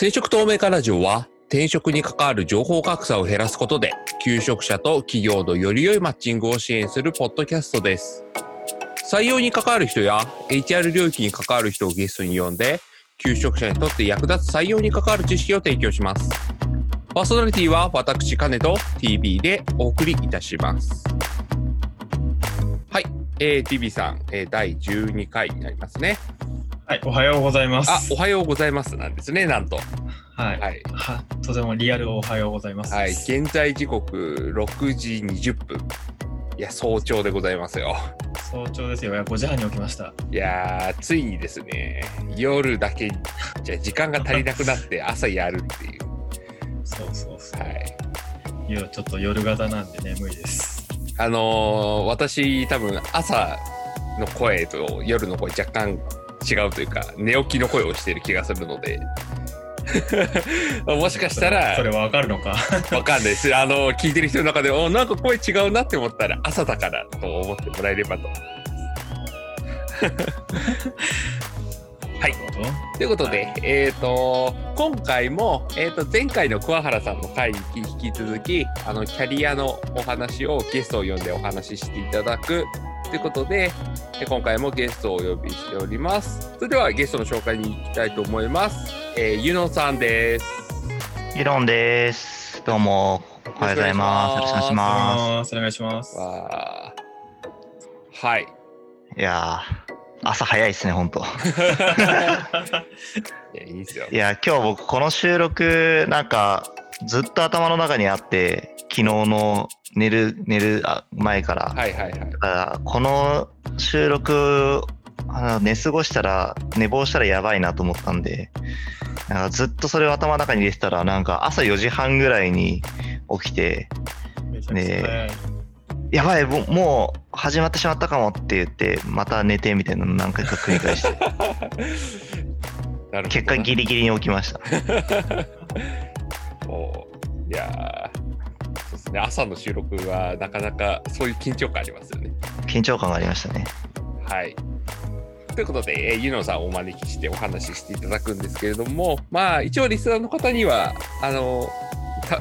転職透明化ラジオは転職に関わる情報格差を減らすことで求職者と企業のより良いマッチングを支援するポッドキャストです。採用に関わる人や HR 領域に関わる人をゲストに呼んで求職者にとって役立つ採用に関わる知識を提供します。パーソナリティは私、カネと TV でお送りいたします。はい、えー、TV さん、えー第12回になりますね。はい、おはようございます。あ、おはようございますなんですね、なんと。はい、はい。はとてもリアルおはようございます。はい、現在時刻6時20分。いや、早朝でございますよ。早朝ですよ。いや5時半に起きました。いやー、ついにですね、夜だけじゃ時間が足りなくなって 朝やるっていう。そうそうそう。はい。いや、ちょっと夜型なんで眠いです。あのー私、多分朝の声と夜の声若干違うというか、寝起きの声をしてる気がするので。もしかしたらそれはわかるのか。わかんないです。あの、聞いてる人の中で、おなんか声違うなって思ったら、朝だからと思ってもらえればと。はいなるほど。ということで、はえっ、と、今回も、えっ、と、前回の桑原さんの回に引き続き、あの、キャリアのお話をゲストを呼んでお話ししていただくということで、え今回もゲストをお呼びしております。それではゲストの紹介に行きたいと思います。えー、ゆのさんです。イロンです。どうも、おはようございます。よろしくお願いしまお願いします。はい。す。いやー、朝早いですね、本当。いや、いいですよ。いや、今日僕この収録、なんか、ずっと頭の中にあって、昨日の寝る、寝るあ前から。はいはいはい。だからこの収録、あの寝過ごしたら、寝坊したらやばいなと思ったんで、なんかずっとそれを頭の中に入れてたら、なんか朝4時半ぐらいに起きて、めちゃくちゃ早い。やばい、もう始まってしまったかもって言って、また寝てみたいなの何回か繰り返して、結果ギリギリに起きました。おいやーそうですね、朝の収録はなかなかそういう緊張感ありますよね。緊張感がありましたね。はい。ということで、えーゆのさんをお招きしてお話ししていただくんですけれども、まあ、一応リスナーの方には、あの、た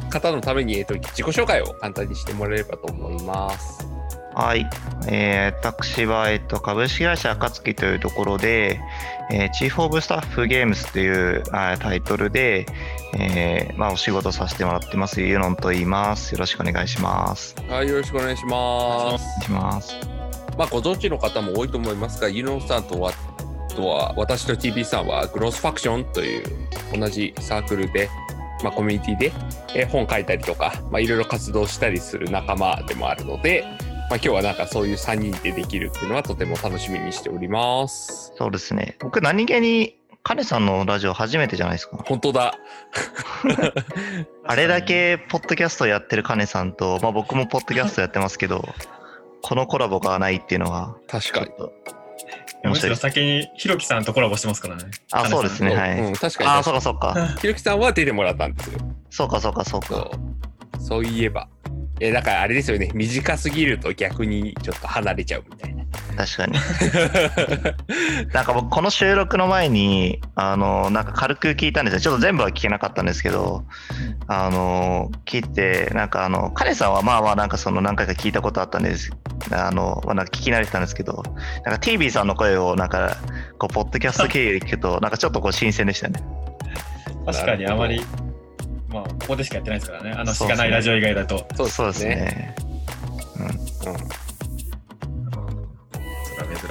方のために、えっと、自己紹介を簡単にしてもらえればと思います。はい。えー、私は、えっと、株式会社暁というところで、えーチーフオブスタッフゲームスというあータイトルで、えーまあ、お仕事させてもらってます、ユノンと言います。よろしくお願いします。はい、よろしくお願いします。お願いします。まあ、ご存知の方も多いと思いますが、ユノンさんとは、とは私と TB さんはグロースファクションという同じサークルで、まあ、コミュニティで、えー本書いたりとか、まあ、いろいろ活動したりする仲間でもあるので、まあ、今日はなんかそういう3人でできるっていうのはとても楽しみにしております。そうですね。僕、何気に、カネさんのラジオ初めてじゃないですか。本当だ。あれだけポッドキャストやってるカネさんと、まあ、僕もポッドキャストやってますけど、このコラボがないっていうのが、確かに。むしろ。先にひろきさんとコラボしてますからね。あ、そうですね。うんはい。うん、確かにあ。そうかそうか。ひろきさんは出てもらったんですよ。そうかそうかそうそか。う。そういえば。え、だからあれですよね。短すぎると逆にちょっと離れちゃうみたいな。確かに。なんか僕、この収録の前に、あの、なんか軽く聞いたんですよ。ちょっと全部は聞けなかったんですけど、あの、聞いて、なんかあの、カネさんはまあまあなんかその何回か聞いたことあったんです。あの、まあ、なんか聞き慣れてたんですけど、なんか TV さんの声をなんか、こう、ポッドキャスト経由で聞くと、なんかちょっとこう新鮮でしたね。確かにあまり、まあ、ここでしかやってないですからね。あの、しかないラジオ以外だと。そうそうですですね。ね。それは珍しい。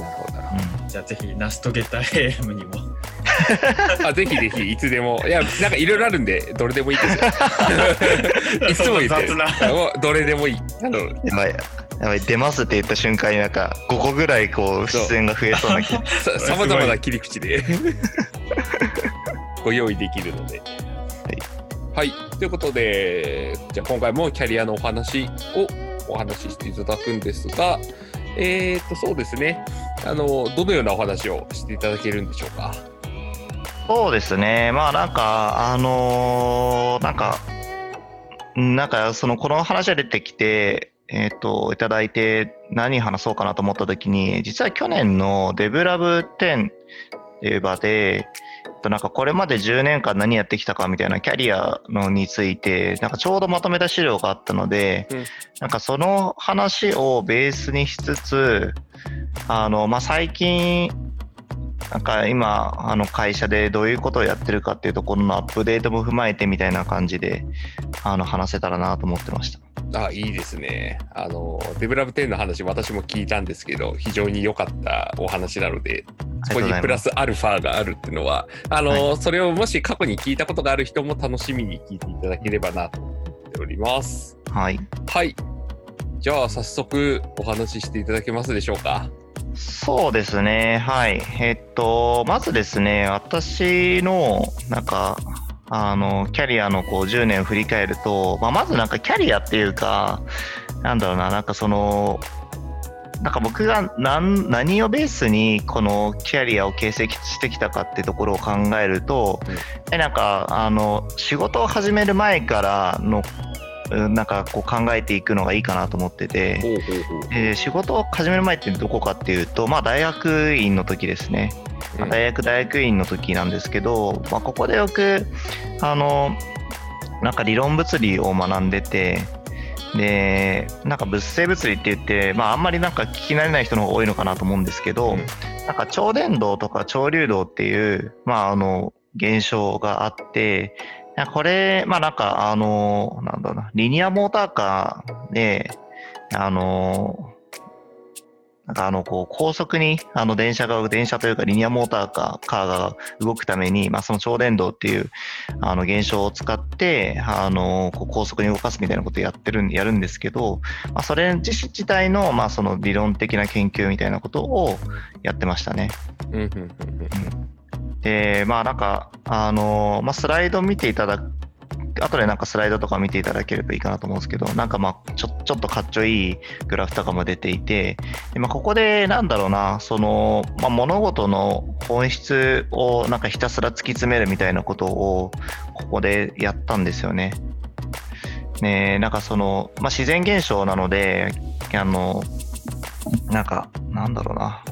なるほど。うん。じゃあぜひ、ナストゲッター AM にも。あぜひぜひいつでもいやなん。かいろいろあるん。でどれでもいいですよいつも言ってるそん。な雑もうどれでもいいあのやばい、やばい、出ますって言った瞬間になん。か5個ぐらいこう出演が増えそうな気さまざまな切り口でご用意できるのではい、ということでじゃあ今回もキャリアのお話をお話ししていただくんですがえー、っとそうですね。あのどのようなお話をしていただけるんでしょうか？そうですね。まあなんか、あのーなんか、なんかその、この話が出てきて、えっ、と、いただいて何話そうかなと思った時に、実は去年のデブラブ10いう場で、となんかこれまで10年間何やってきたかみたいなキャリアのについて、なんかちょうどまとめた資料があったので、うんなんかその話をベースにしつつ、あの、まあ、最近、なんか今、あの会社でどういうことをやってるかっていうところのアップデートも踏まえてみたいな感じで、あの、話せたらなと思ってました。あ、いいですね。あの、デブラブ10の話、私も聞いたんですけど、非常に良かったお話なので、そこにプラスアルファがあるっていうのは、あの、はそれをもし過去に聞いたことがある人も楽しみに聞いていただければなと思っております。はい。はい。じゃあ、早速お話ししていただけますでしょうか。そうですね。はい。えっと、まずですね、私の、なんか、あの、キャリアのこう10年を振り返ると、まあ、まずなんかキャリアっていうか、なんだろうな、なんかその、なんか僕が何何をベースにこのキャリアを形成してきたかってところを考えると、うん。えなんかあの仕事を始める前からのうんなんかこう考えていくのがいいかなと思ってて。えー仕事を始める前ってどこかっていうと、まあ、大学院の時ですね、まあ大学大学院の時なんですけど、まあ、ここでよくあのなんか理論物理を学んでてでなんか物性物理って言って、まあ、あんまりなんか聞き慣れない人の方が多いのかなと思うんですけど、うん。なんか超伝導とか超流動っていう、まあ、あの現象があってこれ、まあなんか、あの、なんだろうな、リニアモーターカーで、あの、なんかあの、こう、高速に、あの、電車が、電車というか、リニアモーターカーカーが動くために、まあ、その超電導っていう、あの、現象を使って、あの、こう高速に動かすみたいなことをやってるん、やるんですけど、まあ、それ自自体の、まあ、その理論的な研究みたいなことをやってましたね。で、まあなんか、あのまあ、スライド見ていただく、後でなんかスライドとか見ていただければいいかなと思うんですけど、なんかまあちょちょっとかっちょいいグラフとかも出ていて、でまあ、ここでなんだろうな、その、まあ、物事の本質をなんかひたすら突き詰めるみたいなことをここでやったんですよね。ねなんかその、まあ、自然現象なので、あの、なんか、なんだろうな。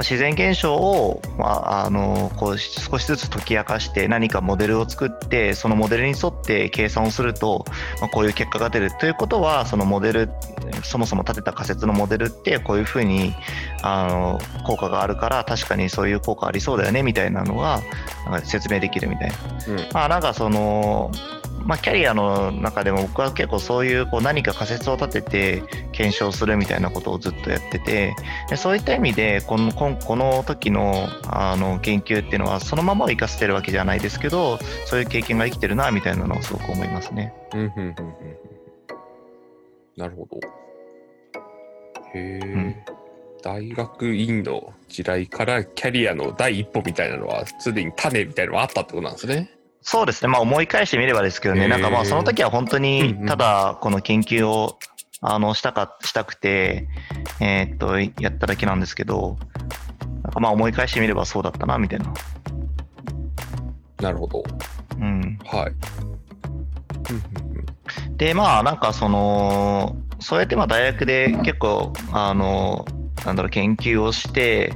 自然現象を、まあ、あのこう少しずつ解き明かして何かモデルを作ってそのモデルに沿って計算をすると、まあ、こういう結果が出るということはそのモデルそもそも立てた仮説のモデルってこういうふうにあの効果があるから確かにそういう効果ありそうだよねみたいなのが説明できるみたいな。うんまあなんかそのまあ、キャリアの中でも僕は結構そういうこう何か仮説を立てて検証するみたいなことをずっとやっててでそういった意味でこのこの時のあの研究っていうのはそのままを生かしてるわけじゃないですけどそういう経験が生きてるなみたいなのをすごく思いますね。うんうんうんうんうんなるほど。へえ、ん大学院の時代からキャリアの第一歩みたいなのは、すでに種みたいなのはあったってことなんですね。そうですね、まあ、思い返してみればですけどね、へーなんかまあその時は本当にただこの研究をあのしたかしたくて、えーっとやっただけなんですけど、なんかまあ思い返してみればそうだったなみたいな。なるほど。うん、はい。でまあなんかそのそうやってまあ大学で結構あのなんだろう研究をして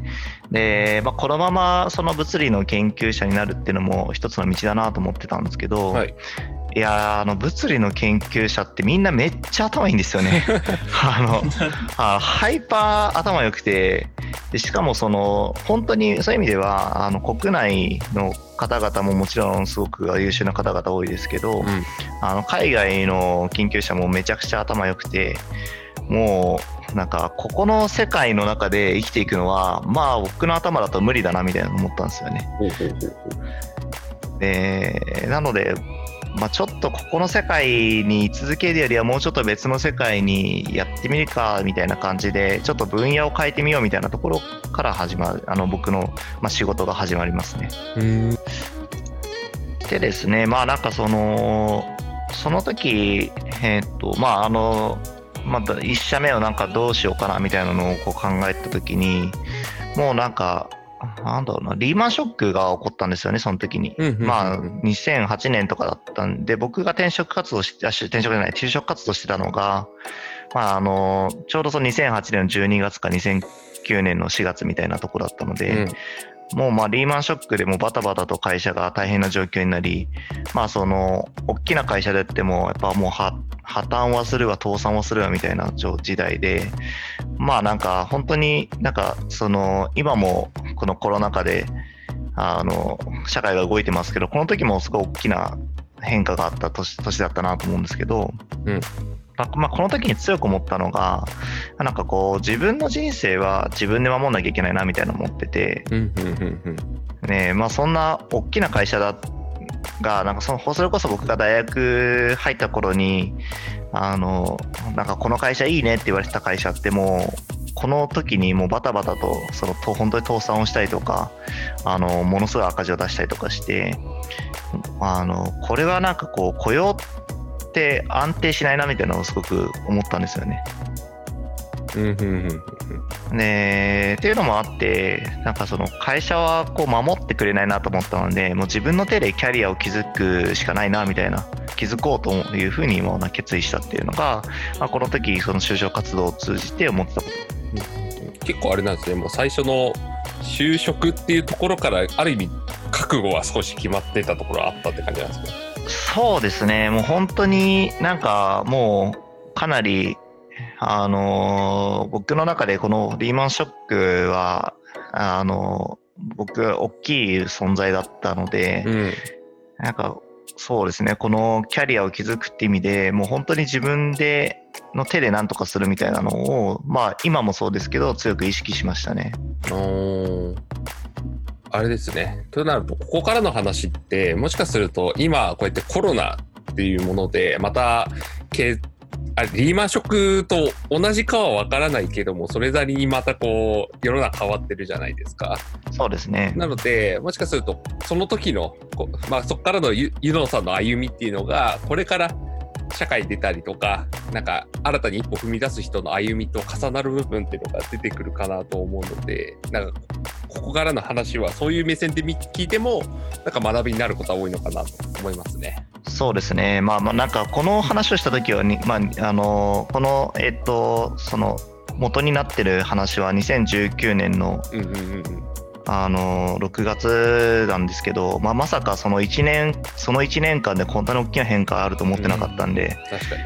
で、まあ、このままその物理の研究者になるっていうのも一つの道だなと思ってたんですけど、はい。いやーあの物理の研究者ってみんなめっちゃ頭いいんですよね。あのあハイパー頭良くてでしかもその本当にそういう意味ではあの国内の方々ももちろんすごく優秀な方々多いですけど、うんあの海外の研究者もめちゃくちゃ頭良くてもうなんかここの世界の中で生きていくのはまあ僕の頭だと無理だなみたいな思ったんですよね。でなので、まあ、ちょっとここの世界に居続けるよりはもうちょっと別の世界にやってみるかみたいな感じでちょっと分野を変えてみようみたいなところから始まるあの僕の、まあ、仕事が始まりますね。うーんでですねまあなんかそのその時えーっとまああのまあ、1社目をなんかどうしようかなみたいなのをこう考えた時にもうなんかなんだろうなリーマンショックが起こったんですよねその時に。うんうんうんうんまあ2008年とかだったんで僕が転職活動し転職じゃない就職活動してたのがまあ、あの、ちょうどその2008年の12月か2009年の4月みたいなところだったので、もうまあリーマンショックでもバタバタと会社が大変な状況になり、まあその、大きな会社であっても、やっぱもう破破綻はするわ、倒産はするわみたいな時代で、まあなんか本当になんかその、今もこのコロナ禍で、あの、社会が動いてますけど、この時もすごい大きな変化があった年年だったなと思うんですけど、うん。まあ、まあこの時に強く思ったのが、なんかこう、自分の人生は自分で守んなきゃいけないなみたいな思ってて、ねまあ、そんな大きな会社だが、なんかそのそれこそ僕が大学入った頃に、あの、なんかこの会社いいねって言われてた会社ってもう、この時にもうバタバタと、そのと本当に倒産をしたりとか、あの、ものすごい赤字を出したりとかして、あの、これはなんかこう、雇用って安定しないなみたいなのをすごく思ったんですよね。うんうんうんうんでっていうのもあってなんかその会社はこう守ってくれないなと思ったのでもう自分の手でキャリアを築くしかないなみたいな築こうというふうにもう決意したっていうのが、まあ、この時その就職活動を通じて思ってたこと。結構あれなんですねもう最初の就職っていうところからある意味覚悟は少し決まってたところはあったって感じなんですか？そうですねもう本当になんかもうかなりあの僕の中でこのリーマンショックはあの僕大きい存在だったので、うんなんか、そうですね、このキャリアを築くって意味でもう本当に自分での手で何とかするみたいなのを、まあ今もそうですけど、強く意識しましたね。おーあれですね。となると、ここからの話って、もしかすると、今、こうやってコロナっていうもので、また、けあリーマンショックと同じかはわからないけども、それなりにまたこう、世の中変わってるじゃないですか。そうですね。なので、もしかすると、その時の、こまあ、そこからのゆゆのさんの歩みっていうのが、これから社会に出たりとか、なんか新たに一歩踏み出す人の歩みと重なる部分っていうのが出てくるかなと思うので、なんかここからの話はそういう目線で見聞いても、なんか学びになることは多いのかなと思いますね。そうですね。まあまあなんかこの話をした時はに、まああのこのえっとその元になってる話は2019年のうんうんうんうん。あの6月なんですけど、まあまさかその1年その1年間でこんなに大きな変化あると思ってなかったんで、確かに。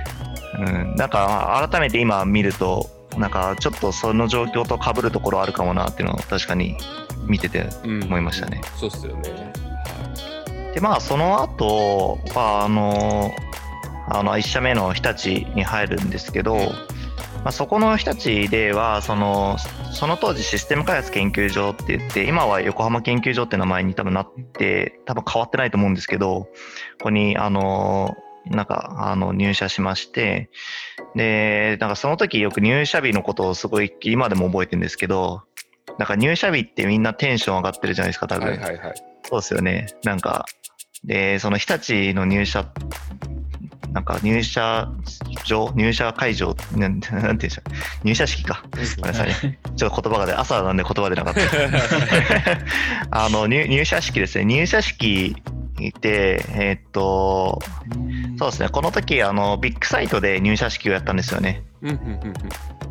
うん、なんか改めて今見るとなんかちょっとその状況と被るところあるかもなっていうのを確かに見ててうん思いましたね。そうっすよね。でまあその後はあのあの1社目の日立に入るんですけど、まあ、そこの日立ではそのその当時システム開発研究所って言って今は横浜研究所って名前に多分なって多分変わってないと思うんですけどここにあのなんかあの入社しましてでなんかその時よく入社日のことをすごい今でも覚えてるんですけどなんか入社日ってみんなテンション上がってるじゃないですか多分、はいはいはい。そうですよね。なんか、で、その日立の入社、なんか入社場、入社会場、なんて言うんでしょう。入社式か。ごめんなさいね。ちょっと言葉がで、朝なんで言葉出なかった。あの入、入社式ですね。入社式で、えーっと、そうですね。この時、あの、ビッグサイトで入社式をやったんですよね。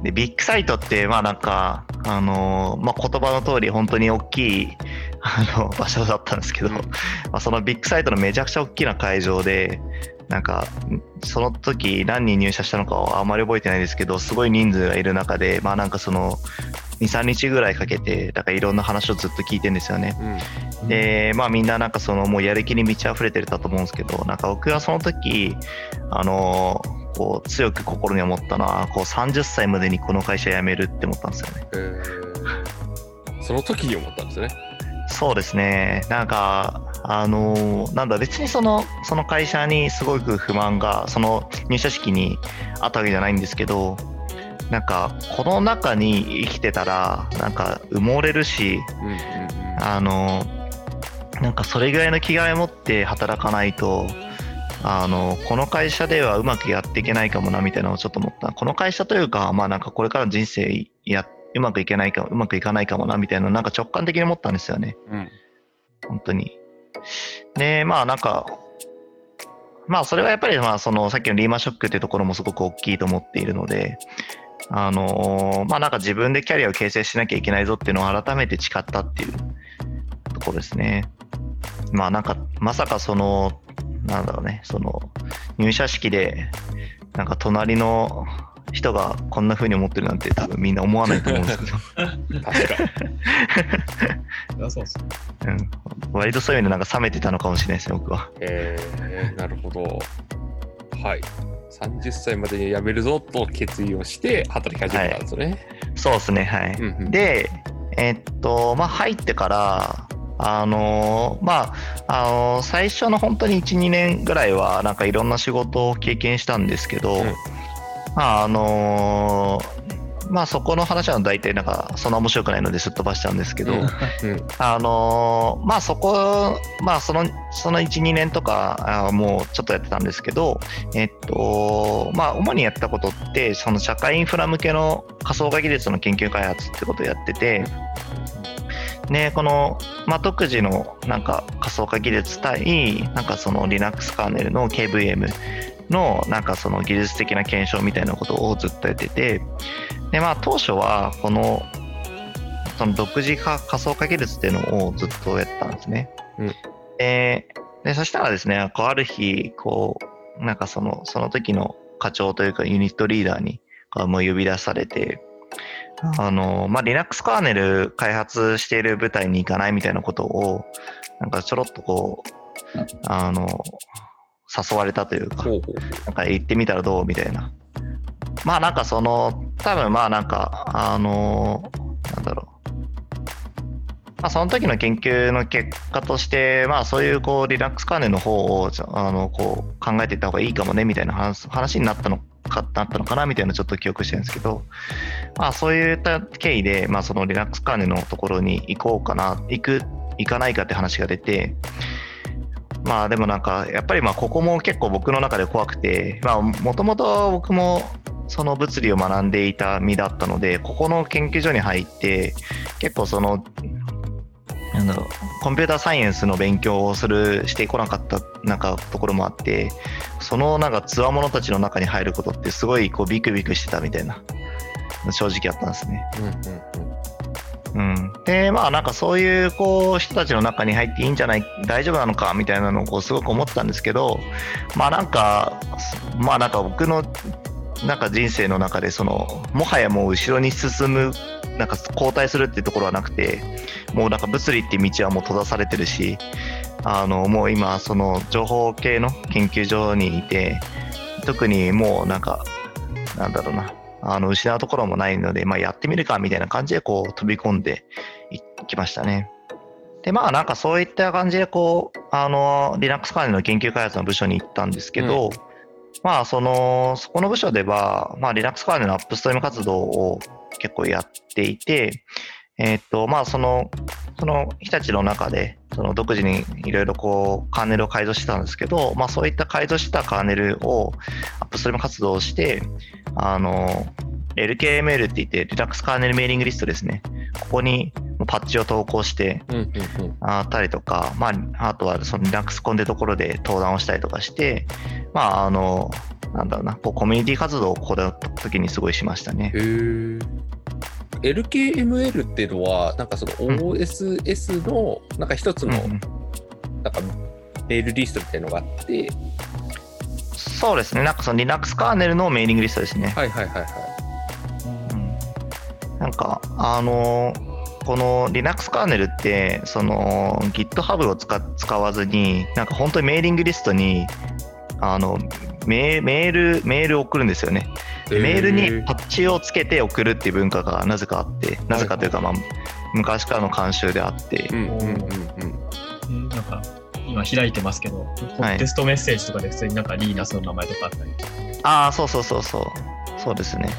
でビッグサイトってまあなんかあのーまあ、言葉の通り本当に大きいあの場所だったんですけど、うんまあ、そのビッグサイトのめちゃくちゃ大きな会場でなんかんその時何人入社したのかはあんまり覚えてないですけどすごい人数がいる中でまあなんかその23日ぐらいかけてだからいろんな話をずっと聞いてるんですよね。うんでまあみんななんかそのもうやる気に満ち溢れてたと思うんですけどなんか僕はその時あのこう強く心に思ったのはこう30歳までにこの会社辞めるって思ったんですよね。えーその時に思ったんですね。そうですね。なんかあのなんだ別にそのその会社にすごく不満がその入社式にあったわけじゃないんですけどなんかこの中に生きてたらなんか埋もれるしうんうんうん。あのなんかそれぐらいの気概を持って働かないとあのこの会社ではうまくやっていけないかもなみたいなのをちょっと思った。この会社というかまあなんかこれからの人生やうまくいけないかうまくいかないかもなみたいななんか直感的に思ったんですよね。うん。本当に。でまあなんかまあそれはやっぱりまあそのさっきのリーマンショックっていうところもすごく大きいと思っているので、あのーまあなんか自分でキャリアを形成しなきゃいけないぞっていうのを改めて誓ったっていうところですね。まあなんかまさかその、なんだろうね、その入社式でなんか隣の人がこんな風に思ってるなんて多分みんな思わないと思うんですけど、確かそりゃそうっすね。うん、割とそういうのなんか冷めてたのかもしれないですね、僕は。えー、なるほど。はい。30歳までに辞めるぞと決意をして働き始めたんですね。そうですね、はい。うんうん、で、えっと、まあ、入ってから、あのーまあ、あのー最初の本当に1、2年ぐらいは、なんかいろんな仕事を経験したんですけど、うんまあ、あのーまあ、そこの話は大体なんか、そんな面白くないのですっ飛ばしちゃうんですけど、あのーまあそこ、まあその、その1、2年とか、あーもうちょっとやってたんですけど、えっと、まあ主にやったことって、その社会インフラ向けの仮想化技術の研究開発ってことをやってて、ね、この、まあ、独自のなんか仮想化技術対、なんかその Linux カーネルの KVM のなんかその技術的な検証みたいなことをずっとやってて、で、まあ当初はこの、その独自化仮想化技術っていうのをずっとやってたんですね。うんでで、そしたらですね、こうある日、こう、なんかその、その時の課長というかユニットリーダーにこうもう呼び出されて、あの、まあ、Linux カーネル開発している部隊に行かないみたいなことを、なんかちょろっとこう、あの、誘われたというか、なんか行ってみたらどうみたいな。まあなんかその、多分まあなんか、あの、なんだろう。まあその時の研究の結果として、まあそういうこう、リラックスカーネルの方を、あの、こう、考えていった方がいいかもね、みたいな話話になったのか、なったのかな、みたいなちょっと記憶してるんですけど、まあそういった経緯で、まあそのリラックスカーネルのところに行こうかな、行く、行かないかって話が出て、まあでもなんかやっぱりまあここも結構僕の中で怖くてまあもともと僕もその物理を学んでいた身だったのでここの研究所に入って結構そのなんだろうコンピューターサイエンスの勉強をするしてこなかったなんかところもあってそのなんかつわものたちの中に入ることってすごいこうビクビクしてたみたいな正直あったんですね。うんうんうん、でまあなんかそういうこう人たちの中に入っていいんじゃない大丈夫なのかみたいなのをこうすごく思ってたんですけどまあなんかまあなんか僕のなんか人生の中でそのもはやもう後ろに進むなんか後退するっていうところはなくてもうなんか物理って道はもう閉ざされてるしあのもう今その情報系の研究所にいて特にもうなんかなんだろうなあの失うところもないので、まあ、やってみるかみたいな感じでこう飛び込んでいきましたね。でまあなんかそういった感じでこうあの Linux 関連の研究開発の部署に行ったんですけど、まあそのそこの部署では、まあ、Linux 関連のアップストリーム活動を結構やっていて、えーっとまあそのその日立の中でその独自にいろいろこうカーネルを改造してたんですけど、まあ、そういった改造したカーネルをアップストリーム活動をしてあの LKML って言って Linux カーネルメーリングリストですね。ここにパッチを投稿してあったりとか、まあ、あとはその Linux コンでところで登壇をしたりとかして、まあ、あの、なんだろうな、こうコミュニティ活動をここで時にすごいしましたね。へ。ー LKML っていうのはなんかその OSS のなんか一つのなんかメールリストみたいのがあって。そうですね、なんかその Linux カーネルのメーリングリストですね。はいはいはいはうん。なんか、あのこの Linux カーネルって、その GitHub を使使わずに、なんか本当にメーリングリストに、あのメメール、メールを送るんですよね。メールへにパッチをつけて送るっていう文化がなぜかあって、なぜかというか、まあ、昔からの慣習であって。う、んうんうんうん。えーなんか、今開いてますけど、はい。テストメッセージとかで普通になんかリーナスの名前とかあったり。ああ、そうそうそうそう、そうですね。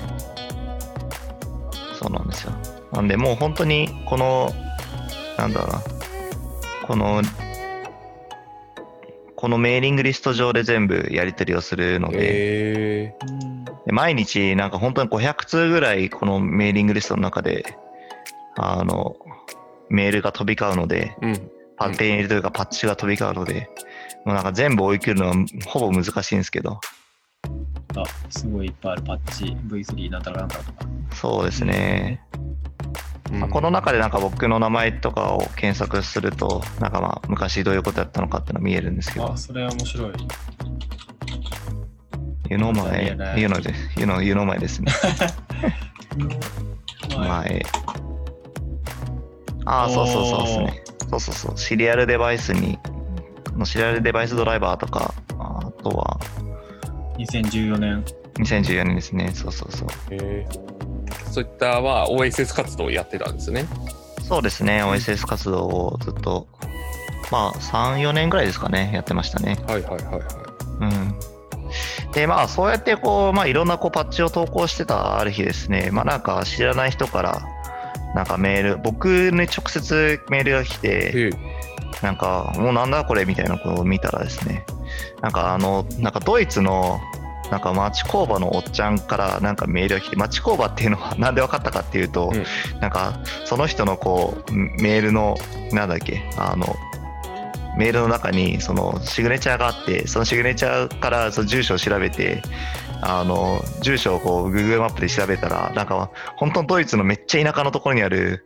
そうなんですよ。なんで、もう本当に、この、なんだろうな、この、このメーリングリスト上で全部やり取りをするので、へえで毎日なんか本当に500通ぐらいこのメーリングリストの中で、あの、メールが飛び交うので、うんパメールというかパッチが飛び交うので、もうなんか全部追い切るのはほぼ難しいんですけど、あ、すごいいっぱいあるパッチ、V3 なんたらなんたらとか。そうですね。まあ、この中でなんか僕の名前とかを検索すると、なんかまあ昔どういうことやったのかっていうのが見えるんですけどあ、、それは面白い。You know いや my, ね you know です you know, you know my ですね。前。ああ、そうそうそうですね。そうそうそう。シリアルデバイスに、のシリアルデバイスドライバーとか、あとは2014年。2014年ですね。そうそうそう。へーそういったまあ OSS 活動をやってたんですね。そうですね。OSS 活動をずっと、まあ3、4年ぐらいですかね、やってましたね。はいはいはいはい。うん。で、まあ、そうやって、こう、まあ、いろんなこうパッチを投稿してたある日ですね、まあ、なんか知らない人から、なんかメール、僕に直接メールが来て、なんか、もうなんだこれみたいなことを見たらですね、なんかあの、なんかドイツの、なんか町工場のおっちゃんからなんかメールが来て、町工場っていうのは なんで分かったかっていうと、うん。なんかその人のこうメールの、なんだっけ、あの、メールの中にそのシグネチャーがあって、そのシグネチャーからその住所を調べて、あの、住所をこう Google マップで調べたら、なんか本当にドイツのめっちゃ田舎のところにある、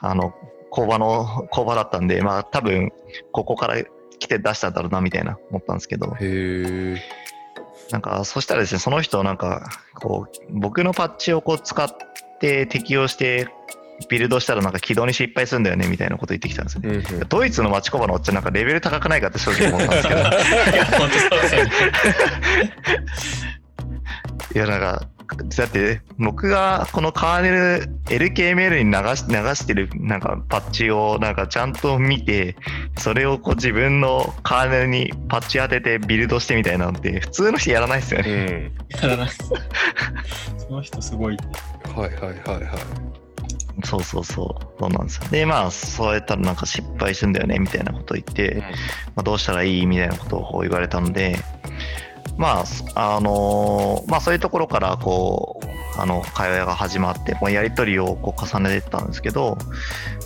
あの、工場の、工場だったんで、まあ多分ここから来て出したんだろうなみたいな思ったんですけど、へえ。なんかそしたらですね、その人なんか、こう、僕のパッチをこう使って適用してビルドしたらなんか起動に失敗するんだよねみたいなこと言ってきたんですよね。うんうんドイツの町工場のおっちゃんなんかレベル高くないかって正直思ったんですけど、いや、なんか、だって僕がこのカーネル LKML に流し流してるなんかパッチをなんかちゃんと見て、それをこう自分のカーネルにパッチ当ててビルドしてみたいなのって普通の人やらないですようね。ん。やらないです。その人すごい。はいはいはいはい。そうそうそう。そうなんですよ。で、まあ、そうやったらなんか失敗するんだよね、みたいなことを言って、まあ、どうしたらいい？みたいなことを言われたので、まあ、あのーまあ、そういうところから、こう、あの、会話が始まって、もうやりとりをこう重ねていったんですけど、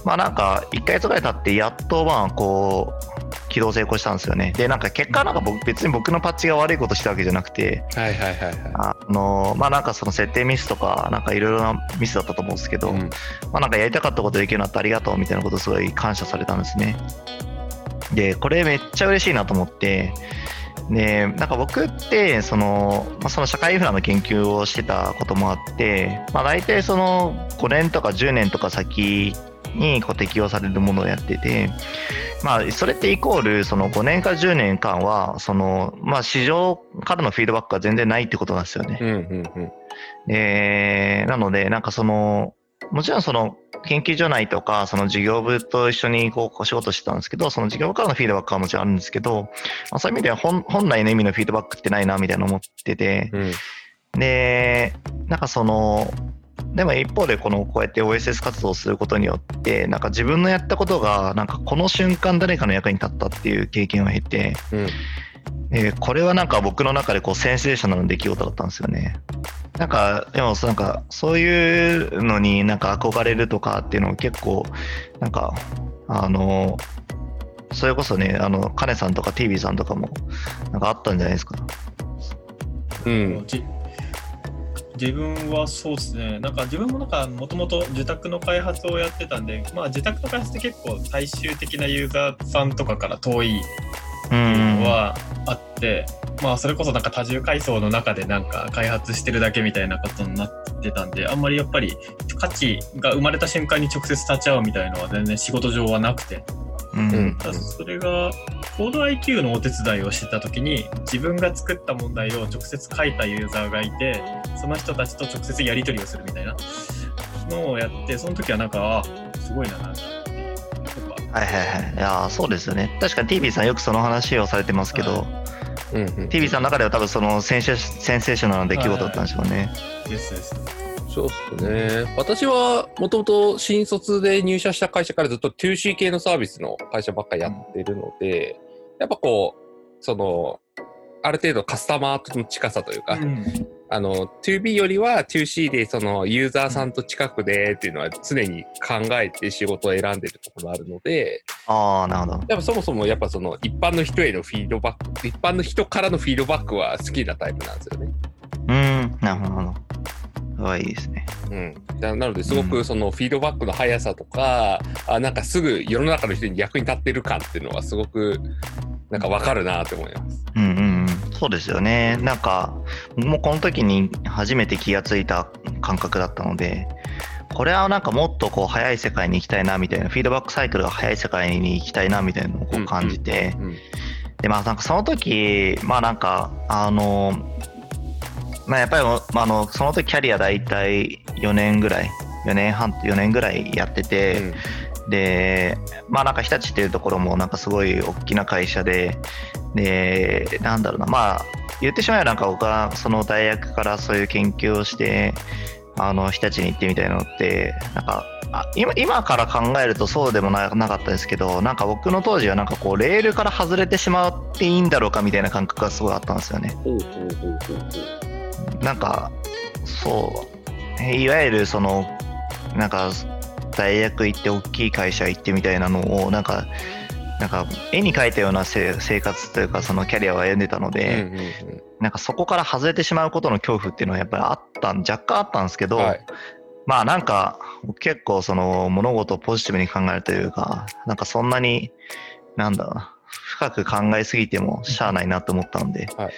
まあ、なんか、1ヶ月ぐらい経って、やっと、まあ、こう、起動成功したんですよね。で、なんか、結果、なんか僕、別に僕のパッチが悪いことしたわけじゃなくて、はいはいはいはあのまあなんかその設定ミスとか、なんかいろいろなミスだったと思うんですけい。ど、うんまあなんかやりたかったことできるようになってありがとうみたいなことすごい感謝されたんですね。で、これめっちゃ嬉しいなと思って、で、なんか僕って、その、まあ、その社会インフラの研究をしてたこともあって、まあ大体その5年とか10年とか先にこう適用されるものをやってて、まあそれってイコール、その5年から10年間は、その、まあ市場からのフィードバックが全然ないってことなんですよね。うんうんうん。えーなので、なんかその、もちろんその研究所内とか、その事業部と一緒にこうお仕事してたんですけど、その事業部からのフィードバックはもちろんあるんですけど、まあ、そういう意味では本本来の意味のフィードバックってないなみたいな思ってて、うんで、なんかその、でも一方でこのこうやって OSS 活動をすることによって、なんか自分のやったことが、なんかこの瞬間誰かの役に立ったっていう経験を経て、うん。えーこれはなんか僕の中でこうセンセーショナルな出来事だったんですよね。なんかでもなんかそういうのになんか憧れるとかっていうのを結構なんかあのそれこそねあのカネさんとか TV さんとかもなんかあったんじゃないですか。うん。じ自分はそうですね、なんか自分もなんかもともと受託の開発をやってたんで、まあ受託の開発って結構最終的なユーザーさんとかから遠いうんのはあって、まあそれこそなんか多重階層の中でなんか開発してるだけみたいなことになってたんで、あんまりやっぱり価値が生まれた瞬間に直接立ち会うみたいのは全然仕事上はなくて、うんそれがコード IQ のお手伝いをしてた時に自分が作った問題を直接書いたユーザーがいてその人たちと直接やり取りをするみたいなのをやってその時はなんかあすごいななんかっていうやっぱはいはいはい。いやーそうですよね。確かに TV さんよくその話をされてますけど、うんうん。TV さんの中では多分そのセンセセンセーショナルな出来事だったんでしょうね。ですですそうっすね。私はもともと新卒で入社した会社からずっと 2C 系のサービスの会社ばっかりやってるので、やっぱこう、その、ある程度カスタマーとの近さというか、うんあの、2B よりは 2C でそのユーザーさんと近くでっていうのは常に考えて仕事を選んでるところあるので、ああ、なるほど。やっぱそもそもやっぱその一般の人へのフィードバック、一般の人からのフィードバックは好きなタイプなんですよね。うーん、なるほど。はいいですね。うん。ななのですごうんくそのフィードバックの速さとか、あなんかすぐ世の中の人に役に立ってる感っていうのはすごくなんかわかるなって思います。うんうんうん。そうですよね。なんか、もうこの時に初めて気がついた感覚だったので、これはなんかもっとこう早い世界に行きたいなみたいな、フィードバックサイクルが早い世界に行きたいなみたいなのをこう感じて、うん。でまあなんかその時まあなんかあのまあやっぱりまああのその時キャリア大体4年ぐらい4年半4年ぐらいやってて、でまあなんか日立っていうところもなんかすごい大きな会社ででなんだろうなまあ言ってしまえばなんか僕はその大学からそういう研究をしてあの日立に行ってみたいなのってなんかあ今今から考えるとそうでもななかったですけどなんか僕の当時はなんかこうレールから外れてしまっていいんだろうかみたいな感覚がすごいあったんですよね。なんかそういわゆるそのなんか大学行って大きい会社行ってみたいなのをなんかなんか絵に描いたようなせ生活というかそのキャリアを歩んでたので、うんうんうん。なんかそこから外れてしまうことの恐怖っていうのはやっぱりあったん若干あったんですけど、はい。まあなんか僕結構その物事をポジティブに考えるというかなんかそんなになんだろうな深く考えすぎてもしゃあないなと思ったので、はい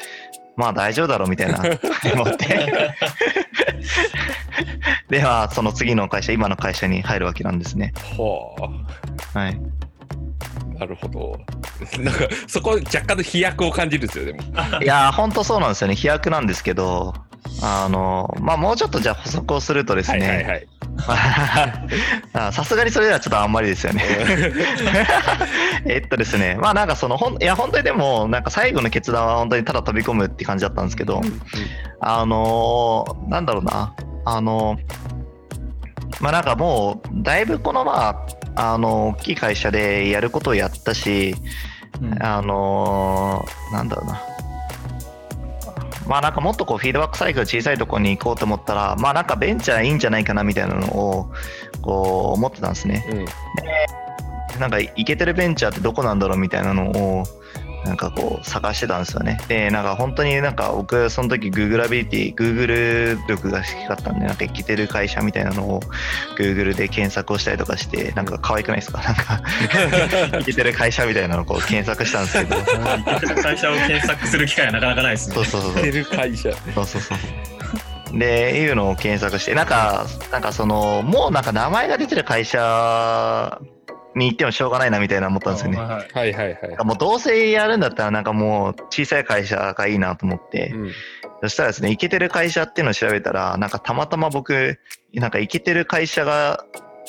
まあ大丈夫だろうみたいな 思って。でまあその次の会社今の会社に入るわけなんですね。ははい。あ、なるほど。なんか、そこ若干の飛躍を感じるんですよ、でも。いやー本当そうなんですよね。飛躍なんですけどあのまあもうちょっとじゃあ補足をするとですはいね、はいはい。あさすがにそれではちょっとあんまりですよね。えっとですね、まあなんかそのほん、いや本当にでも、なんか最後の決断は本当にただ飛び込むって感じだったんですけど、あのーなんだろうな、あのーまあなんかもう、だいぶこのまあ、あの、大きい会社でやることをやったし、うんあのーなんだろうな。まあなんかもっとこうフィードバックサイクル小さいところに行こうと思ったら、まあなんかベンチャーいいんじゃないかなみたいなのをこう思ってたんですね。うん。なんかイケてるベンチャーってどこなんだろうみたいなのをなんかこう探してたんですよね。で、なんか本当になんか僕その時 Google アビリティ、Google 力が低かったんで、なんかイケてる会社みたいなのを Google で検索をしたりとかして、なんか可愛くないですか？なんか イケてる会社みたいなのをこう検索したんですけど。イケてる会社を検索する機会はなかなかないですね。そうそうそうそうてる会社。そうそうそう。で、いうのを検索して、なんか、なんかその、もうなんか名前が出てる会社に行ってもしょうがないなみたいな思ったんですよね。はいはいはい。もうどうせやるんだったらなんかもう小さい会社がいいなと思って、うん。そしたらですね、イケてる会社っていうのを調べたら、なんかたまたま僕、なんかイケてる会社が、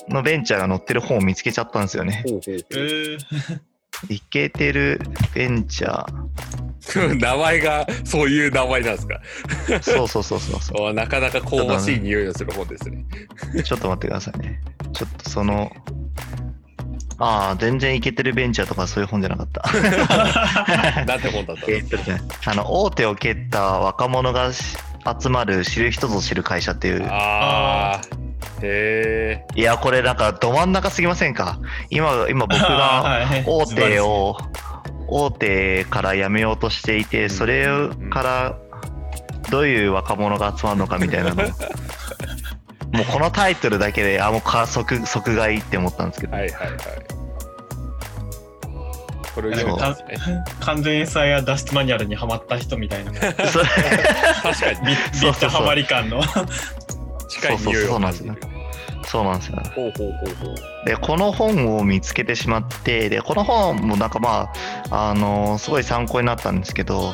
のベンチャーが載ってる本を見つけちゃったんですよね。ほうほうえーイケてるベンチャー。名前がそういう名前なんですか？そうそうそうそうそ おなかなか香ばしい匂いのする本ですね。う。ちょっと待ってくださいね。ちょっとその、ああ、全然イケてるベンチャーとかそういう本じゃなかった。なんて本だったんえっとあの、大手を蹴った若者がし集まる知る人ぞ知る会社っていうか。ああ。へえ。いや、これなんかど真ん中すぎませんか？今、今僕が はい大手を、大手から辞めようとしていて、それからどういう若者が集まるのかみたいなの。もうこのタイトルだけで、あ、もうか即即買いって思ったんですけど。はいはいはい。これを読むんですね。完全 SI や脱出マニュアルにはまった人みたいな。確かにビそうそうそうットハマり感の。近い匂いを感じる。そうなんですよ。ほうほうほうほう。でこの本を見つけてしまってでこの本もなんかまああのすごい参考になったんですけど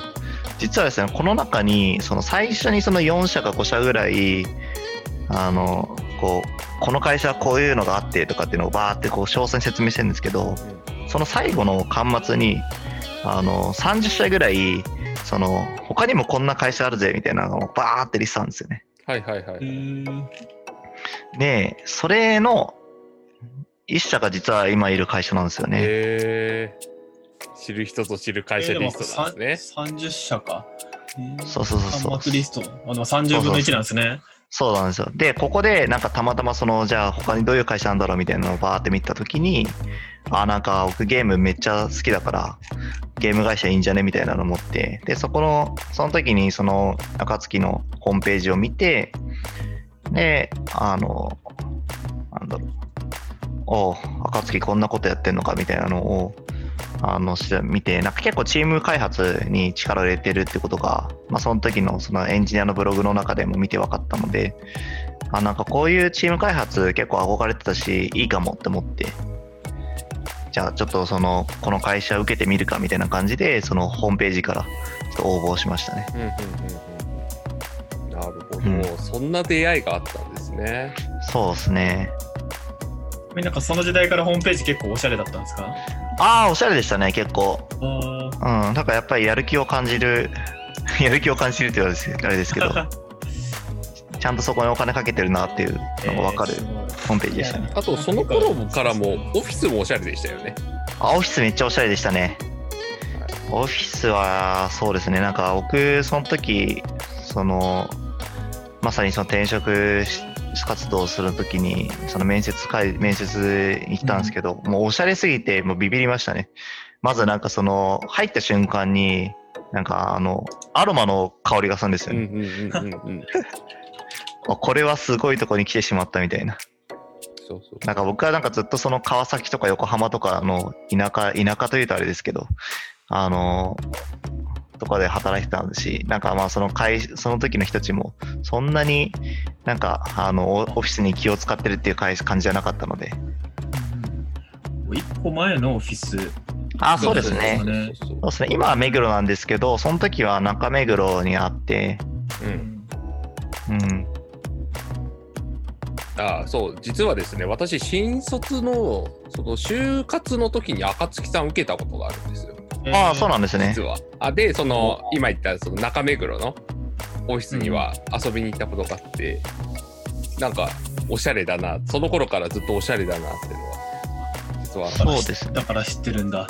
実はですねこの中にその最初にその4社か5社ぐらいあのこうこの会社はこういうのがあってとかっていうのをバーってこう詳細に説明してるんですけどその最後の端末にあの30社ぐらいその他にもこんな会社あるぜみたいなのをバーってリストなんですよね。はいはいはい。でそれの1社が実は今いる会社なんですよね。へえ。知る人ぞ知る会社リストなんですね。えーでもさん30社か。そうそうそうそう端末リスト。あの30分の1なんですね。そうなんですよ。で、ここで、なんかたまたまその、じゃあ他にどういう会社なんだろうみたいなのをバーって見たときに、あ、なんか僕ゲームめっちゃ好きだから、ゲーム会社いいんじゃねみたいなのを思って、で、そこの、その時にその、暁のホームページを見て、で、あの、なんだろう、おう、暁こんなことやってんのかみたいなのを、あの、し見て、なんか結構チーム開発に力を入れてるってことが、まあその時のそのエンジニアのブログの中でも見て分かったので、あ、なんかこういうチーム開発結構憧れてたし、いいかもって思って、じゃあちょっとその、この会社受けてみるかみたいな感じで、そのホームページからちょっと応募しましたね。うんうんうんうんなるほど、うんそんな出会いがあったんですね。そうですね。なんかその時代からホームページ結構おしゃれだったんですか？ああ、おしゃれでしたね、結構。あうん、なんかやっぱりやる気を感じる、やる気を感じるって言われてあれですけど、ー ちゃんとそこにお金かけてるなっていうのが分かるホームページでしたね。あとその頃からもオフィスもおしゃれでしたよね。あ、オフィスめっちゃおしゃれでしたね。オフィスは、そうですね、なんか僕、その時、その、まさにその転職し活動をする時に、その面接会、面接に来たんですけど、もうおしゃれすぎて、もうビビりましたね。まずなんかその、入った瞬間に、なんかあの、アロマの香りがするんですよね。これはすごいとこに来てしまったみたいな。そうそう。なんか僕はなんかずっとその川崎とか横浜とかの田舎、田舎というとあれですけど、あのとかで働いてたんですし、なんかまあその会、その時の人たちも、そんなになんか、あの、オオフィスに気を使ってるっていう会感じじゃなかったので。一個前のオフィス。あ、そうですそうね。ですねそうですね。今は目黒なんですけど、その時は中目黒にあって、そううんうん。ああそう実はですね私新卒のその就活の時に暁さん受けたことがあるんですよああ、そうななんですね実。はあでその今言ったその中目黒のオフィスには遊びに行ったことがあって、なんかおしゃれだなその頃からずっとおしゃれだなっていうのは実はそうですねだから知ってるんだ。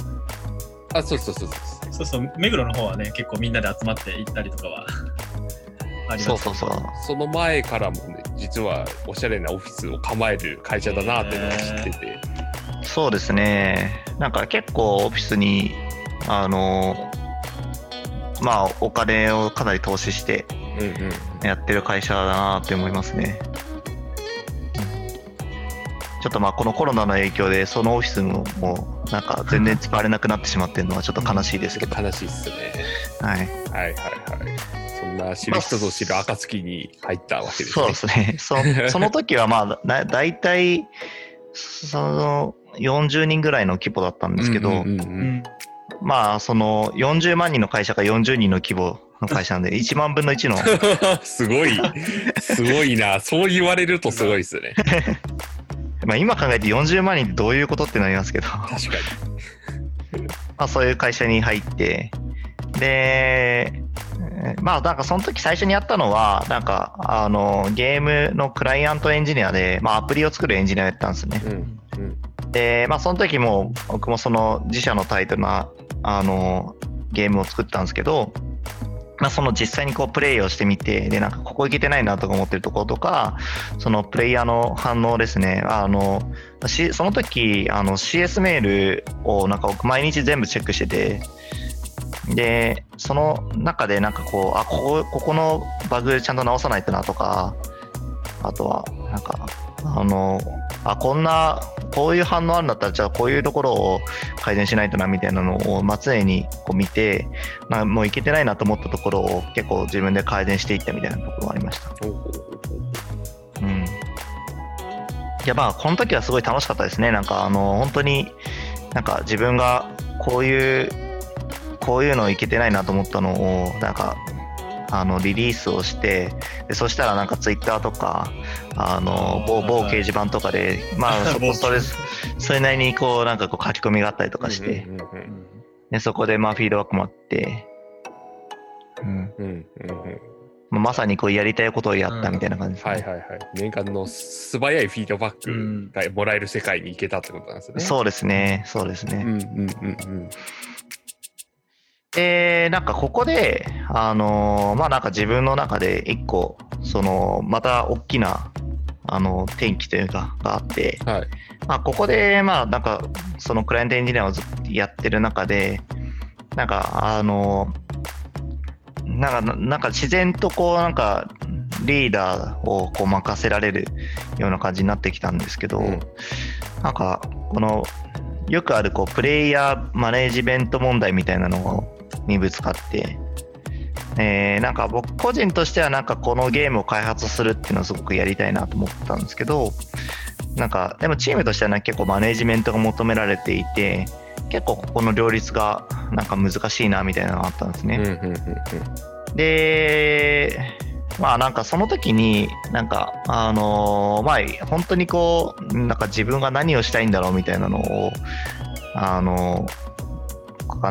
あそうそうそうそうそうそう、目黒の方はね、結構みんなで集まって行ったりとかは あります。そうそうそう。その前からもね実はおしゃれなオフィスを構える会社だなっていうのは知ってて、そうですね。なんか結構オフィスに、あの、まあお金をかなり投資してうんうんやってる会社だなって思いますね。ちょっとまあこのコロナの影響でそのオフィスももうなんか全然使われなくなってしまってるのは ちょっと悲しいですけど、悲しいっすねはい。はいはいはいそんな知る人ぞ知る暁に入ったわけですねそうですね。そその時はまあだだいたいその40人ぐらいの規模だったんですけど、うんうんうんううんん。まあその40万人の会社が40人の規模の会社なんで 1万分の1の すごい、すごいな。そう言われるとすごいですね。まあ今考えて40万人ってどういうことってなりますけど、ま確かあそういう会社に入って、で、えーまあなんかその時最初にやったのは、なんかあのゲームのクライアントエンジニアで、まあアプリを作るエンジニアをやったんですね。に。うんうんで、まあその時も僕もその自社のタイトルなあのゲームを作ったんですけど、まあその実際にこうプレイをしてみて、でなんかここいけてないなとか思ってるところとか、そのプレイヤーの反応ですね、あの、しその時あの CS メールをなんか僕毎日全部チェックしてて、で、その中でなんかこう、あ、ここ、ここのバグちゃんと直さないとなとか、あとは、なんか、あの、あ、こんな、こういう反応あるんだったら、じゃあこういうところを改善しないとなみたいなのを、まあ、常にこう見て、まあ、もういけてないなと思ったところを結構自分で改善していったみたいなところがありました。うん。いや、まあ、この時はすごい楽しかったですね。なんか、あの、本当に、なんか自分がこういう、こういうのいけてないなと思ったのを、なんか、あのリリースをしてでそしたらなんかツイッターとかあの某某掲示板とかでまあ そこそれそれなりにこうなんかこう書き込みがあったりとかして、うんうんうんでそこでまあフィードバックもあって、うん。うんうんうん。まあまさにこうやりたいことをやったみたいな感じですね、はいはいはい。年間の素早いフィードバックがもらえる世界に行けたってことなんですね。そうですね。そうですね、うんうんうんうん。で、なんかここで、あのーまあなんか自分の中で一個、その、また大きな、あの、転機というか、があって、はい。まあここで、まあなんか、そのクライアントエンジニアをずっとやってる中で、なんか、あのーなんか、なんか自然とこう、なんか、リーダーをこう任せられるような感じになってきたんですけど、うんなんか、この、よくあるこうプレイヤーマネジメント問題みたいなのにぶつかって、えーなんか僕個人としてはなんかこのゲームを開発するっていうのをすごくやりたいなと思ったんですけどなんかでもチームとしてはなんか結構マネジメントが求められていて結構ここの両立がなんか難しいなみたいなのがあったんですね。で、まあなんかその時に、なんか、あのーまあ本当にこう、なんか自分が何をしたいんだろうみたいなのを、あのー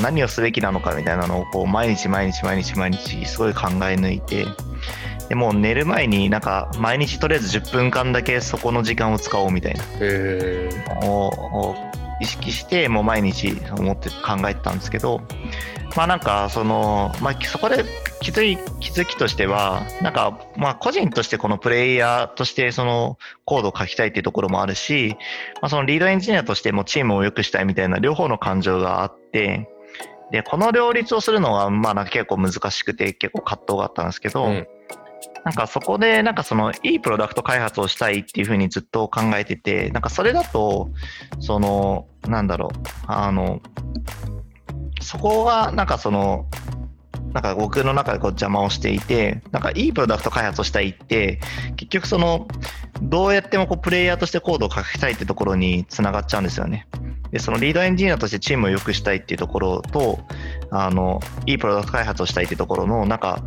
何をすべきなのかみたいなのをこう毎日毎日毎日毎日すごい考え抜いて、でもう寝る前になんか毎日とりあえず10分間だけそこの時間を使おうみたいな。を意識してもう毎日思って考えてたんですけどまあなんかその、まあ、そこで気づい気づきとしてはなんかまあ個人としてこのプレイヤーとしてそのコードを書きたいっていうところもあるし、まあ、そのリードエンジニアとしてもチームを良くしたいみたいな両方の感情があってでこの両立をするのはまあなんか結構難しくて結構葛藤があったんですけど、うん。なんかそこで、なんかそのいいプロダクト開発をしたいっていうふうにずっと考えてて、なんかそれだと、その、なんだろう、あの、そこが、なんかその、なんか僕の中でこう邪魔をしていて、なんかいいプロダクト開発をしたいって、結局その、どうやってもこうプレイヤーとしてコードを書きたいってところにつながっちゃうんですよね。で、そのリードエンジニアとしてチームを良くしたいっていうところと、あの、いいプロダクト開発をしたいっていうところの、なんか、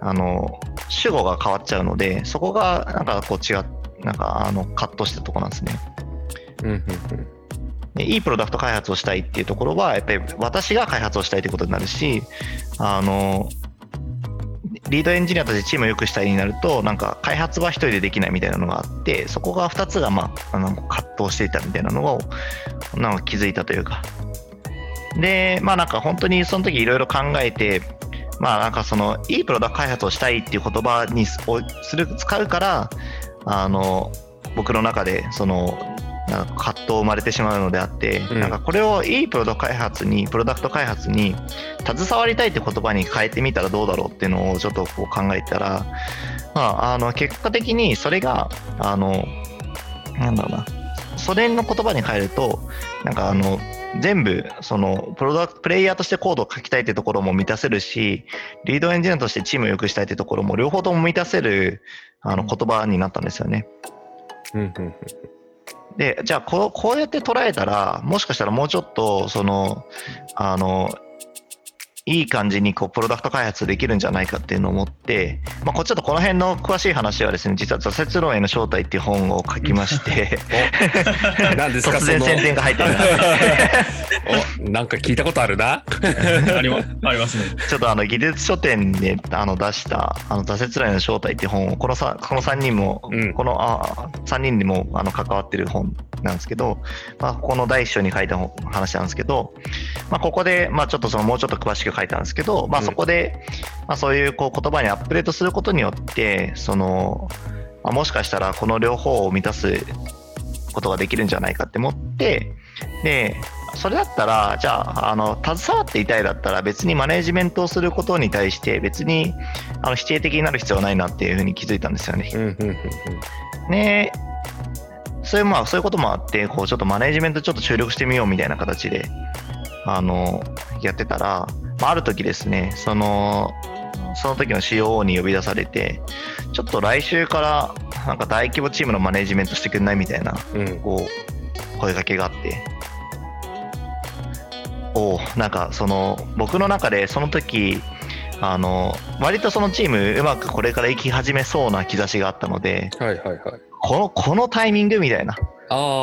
あの、主語が変わっちゃうので、そこがなんかこう違う、なんかあの、カットしたところなんですね。うんうんいいプロダクト開発をしたいっていうところは、やっぱり私が開発をしたいということになるし、あの、リードエンジニアとしてチームを良くしたいになると、なんか開発は一人でできないみたいなのがあって、そこが2つが、まあ、あの葛藤していたみたいなのを、なんか気づいたというか。で、まあなんか本当にその時いろいろ考えて、まあなんかその、いいプロダクト開発をしたいっていう言葉にをする、使うから、あの、僕の中で、その、なんか葛藤生まれてしまうのであって、うんなんかこれをいいプロダクト開発に、プロダクト開発に携わりたいって言葉に変えてみたらどうだろうっていうのをちょっとこう考えたら、まあ、あの結果的にそれが、あの、なんだろうな、それの言葉に変えると、なんかあの、全部、その、プロダクト、プレイヤーとしてコードを書きたいってところも満たせるし、リードエンジニアとしてチームを良くしたいってところも両方とも満たせる、あの、言葉になったんですよね。うんうんうんで、じゃあこう、こうやって捉えたら、もしかしたらもうちょっと、その、あの、いい感じにこうプロダクト開発できるんじゃないかっていうのを思って、まあ、こちょっとこの辺の詳しい話はですね、実は挫折論への正体っていう本を書きまして、お 何ですか突然宣伝が入ってるな。おなんか聞いたことあるな。ありまありますね。ちょっとあの技術書店であの出したあの挫折論への正体っていう本をこのさこの3人も、うんこのあ3人にもあの関わってる本なんですけど、まあ、この第一章に書いた本話なんですけど、まあ、ここで、まあ、ちょっとそのもうちょっと詳しく書いたんですけど、まあ、うんそこで、まあ、そういうこう言葉にアップデートすることによってその、まあ、もしかしたらこの両方を満たすことができるんじゃないかって思ってでそれだったらじゃああの携わっていたいだったら別にマネジメントをすることに対して別にあの否定的になる必要はないなっていうふうに気づいたんですよね。ねそういうまあそういうこともあってこうちょっとマネジメントちょっと注力してみようみたいな形であのやってたら、まあ、ある時ですねそのその時の COO に呼び出されてちょっと来週からなんか大規模チームのマネジメントしてくんないみたいなうんうんこう声掛けがあっておうなんかその僕の中でその時あの割とそのチームうまくこれから行き始めそうな兆しがあったのではいはいはい。このこのタイミングみたいな。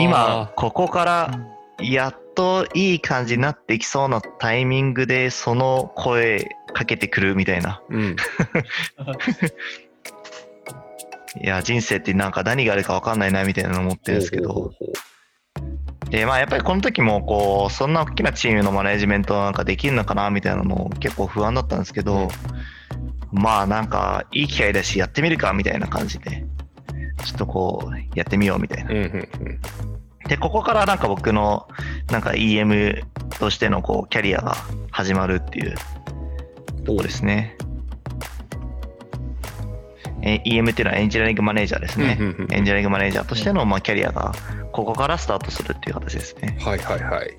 今ここからやっといい感じになっていきそうなタイミングでその声かけてくるみたいなうん。いや人生ってなんか何があるか分かんないなみたいなの思ってるんですけどで、まあやっぱりこの時もこう、そんな大きなチームのマネジメントなんかできるのかなみたいなのも結構不安だったんですけど、まあなんかいい機会だしやってみるかみたいな感じで、ちょっとこうやってみようみたいなうん。うんうんで、ここからなんか僕のなんか EM としてのこうキャリアが始まるっていうとこですね。え EM っていうのはエンジニアリングマネージャーですね。うんうんうんエンジニアリングマネージャーとしてのまあキャリアがここからスタートするっていう形ですね。はいはいはい。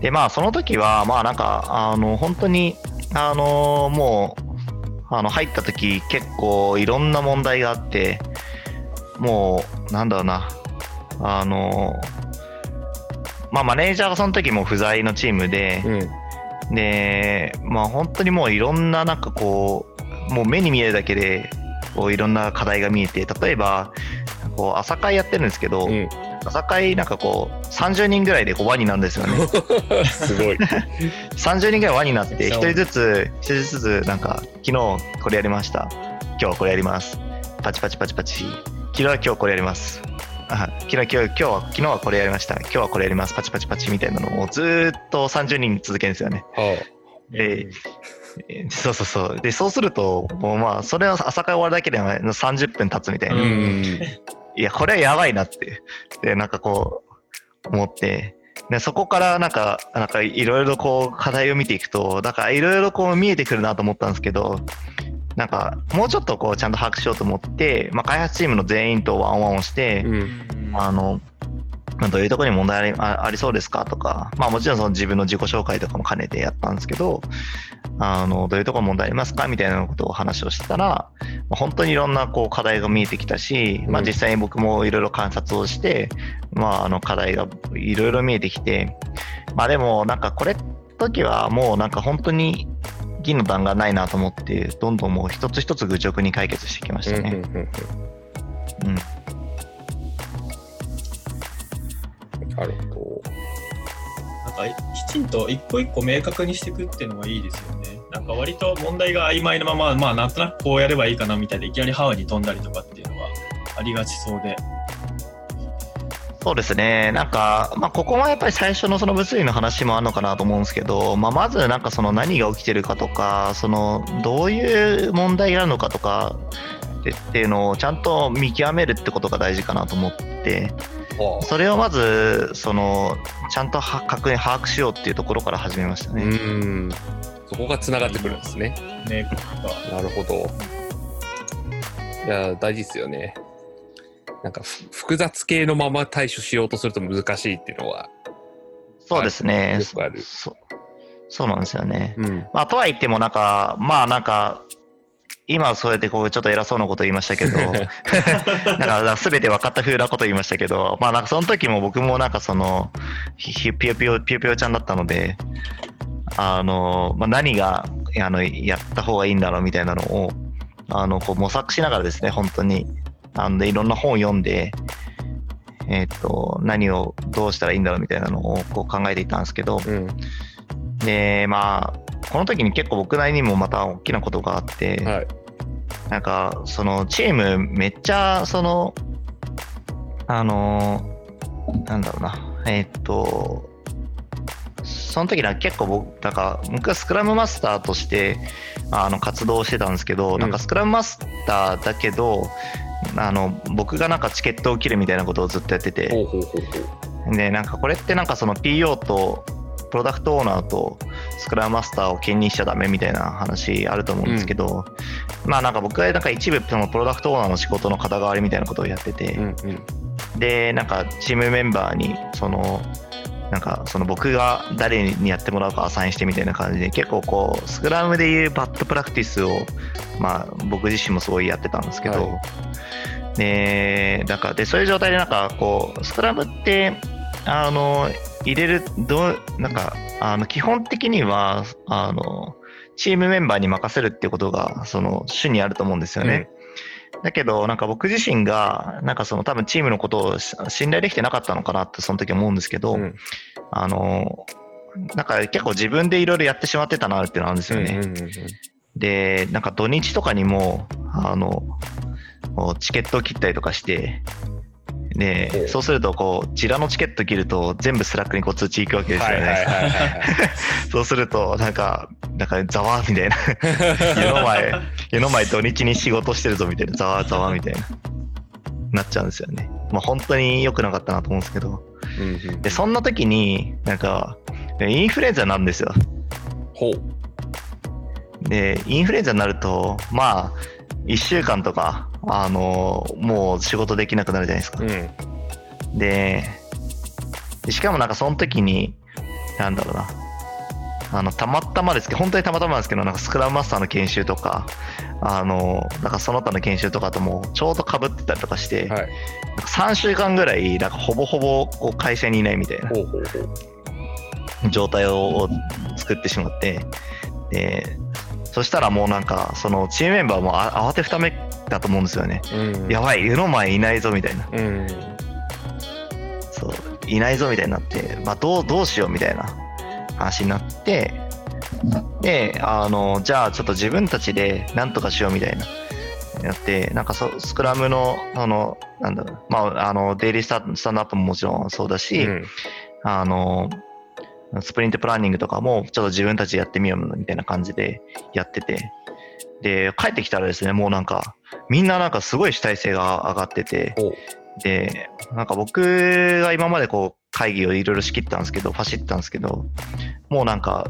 で、まあその時はまあなんかあの本当にあのもうあの入った時結構いろんな問題があってもうなんだろうなあのまあマネージャーがその時も不在のチームで、うん。で、まあ本当にもういろんななんかこう、もう目に見えるだけで、こういろんな課題が見えて、例えば、こう朝会やってるんですけど、うん。朝会なんかこう30人ぐらいでこう輪になるんですよね。すごい。30人ぐらい輪になって、1めっちゃ多い人ずつ、1人ずつなんか、昨日これやりました。今日はこれやります。パチパチパチパチ。昨日は今日これやります。あ昨日今日今日は昨日はこれやりました。今日はこれやります。パチパチパチみたいなのをずーっと30人続けるんですよね。はでえーそうそうそう。で、そうすると、もうまあ、それは朝会終わるだけで30分経つみたいあ。な。いや、これはやばいなって。で、なんかこう、思って。で、そこからなんか、なんかいろいろこう、課題を見ていくと、だからいろいろこう見えてくるなと思ったんですけど、なんか、もうちょっとこう、ちゃんと把握しようと思って、まあ、開発チームの全員とワンワンをして、うん。あの、まあどういうところに問題ありあありそうですかとか、まあもちろんその自分の自己紹介とかも兼ねてやったんですけど、あの、どういうところに問題ありますかみたいなことを話をしてたら、まあ本当にいろんなこう課題が見えてきたし、まあうん実際に僕もいろいろ観察をして、まああの課題がいろいろ見えてきて、まあでもなんかこれ時はもうなんか本当に銀の弾がないなと思って、どんどんもう一つ一つ愚直に解決してきましたね。うんなるほなんかきちんと一個一個明確にしていくっていうのがいいですよね。なんか割と問題が曖昧なまま、まあなんとなくこうやればいいかなみたいでいきなりハワイに飛んだりとかっていうのはありがちそうで。そうですね、なんか、まあ、ここはやっぱり最初のその物理の話もあるのかなと思うんですけど、まあ、まずなんかその何が起きてるかとか、そのどういう問題があるのかとかってっていうのをちゃんと見極めるってことが大事かなと思って、それをまずそのちゃんとは確認、把握しようっていうところから始めましたうね。ん。そこがつながってくるんですね。明確化。なるほど。いや、大事ですよね。なんかふ複雑系のまま対処しようとすると難しいっていうのは。そうですね。よくあるそそうなんですよね。うん。まあ、とは言っても、なんか、まあなんか、今はそうやってこうちょっと偉そうなこと言いましたけど、なんか全て分かった風なこと言いましたけど、まあなんかその時も僕もなんかその、ぴよぴよ、ぴよぴよちゃんだったので、あの、まあ、何があのやった方がいいんだろうみたいなのを、あの、こう模索しながらですね、本当に、あのでいろんな本を読んで、えっ、と、何をどうしたらいいんだろうみたいなのをこう考えていたんですけど、うん。で、まあ、この時に結構僕なりにもまた大きなことがあって、はい。なんか、そのチームめっちゃ、その、あの、なんだろうな、えーっと、その時は結構僕、なんか、僕はスクラムマスターとして、あの、活動してたんですけど、んなんかスクラムマスターだけど、あの、僕がなんかチケットを切るみたいなことをずっとやってて。で、なんかこれってなんかその PO とプロダクトオーナーとスクラムマスターを兼任しちゃダメみたいな話あると思うんですけど、まあなんか僕はなんか一部そのプロダクトオーナーの仕事の肩代わりみたいなことをやってて、うんうん。で、なんかチームメンバーにその、なんかその僕が誰にやってもらうかアサインしてみたいな感じで結構こうスクラムでいう bad practice をまあ僕自身もすごいやってたんですけど、はでだからでそういう状態でなんかこうスクラムってあの入れるどうなんかあの基本的にはあのチームメンバーに任せるっていうことがその主にあると思うんですよね。だけどなんか僕自身がなんかその多分チームのことをし信頼できてなかったのかなってその時思うんですけど、うんあのなんか結構自分でいろいろやってしまってたなっていうのあるんですよね。うんうんうんで、なんか土日とかにも、あの、チケットを切ったりとかして、で、そうすると、こう、 Jira のチケット切ると、全部 Slack にこう通知行くわけですよね。そうすると、なんか、なんか、ざわみたいな。湯の前、湯の前土日に仕事してるぞみたいな、ざわざわみたいな。なっちゃうんですよね。まあ本当に良くなかったなと思うんですけど。うんうんで、そんな時に、なんか、インフルエンザになるんですよ。ほう。で、インフルエンザになると、まあ、1週間とか、あの、もう仕事できなくなるじゃないですかう。ん。で、でしかもなんかその時に、なんだろうな、あの、たまたまですけど、本当にたまたまなんですけど、なんかスクラムマスターの研修とか、あの、なんかその他の研修とかともちょうど被ってたりとかして、はい。なんか3週間ぐらい、なんかほぼほぼこう会社にいないみたいな。状態を作ってしまって、で、そしたらもうなんか、そのチームメンバーもあ慌てふためだと思うんですよね。うん。やばい、湯の前いないぞみたいな。うん。そう、いないぞみたいになって、まあ、どう、どうしようみたいな話になって、で、あの、じゃあちょっと自分たちで何とかしようみたいな。やって、なんかそスクラムの、あの、なんだろう、まあ、あの、デイリースタンドアップももちろんそうだし、うんあの、スプリントプランニングとかもちょっと自分たちでやってみようみたいな感じでやってて、で、帰ってきたらですね、もうなんか、みんななんかすごい主体性が上がってて。で、なんか僕が今までこう会議をいろいろ仕切ったんですけど、ファシったんですけど、もうなんか、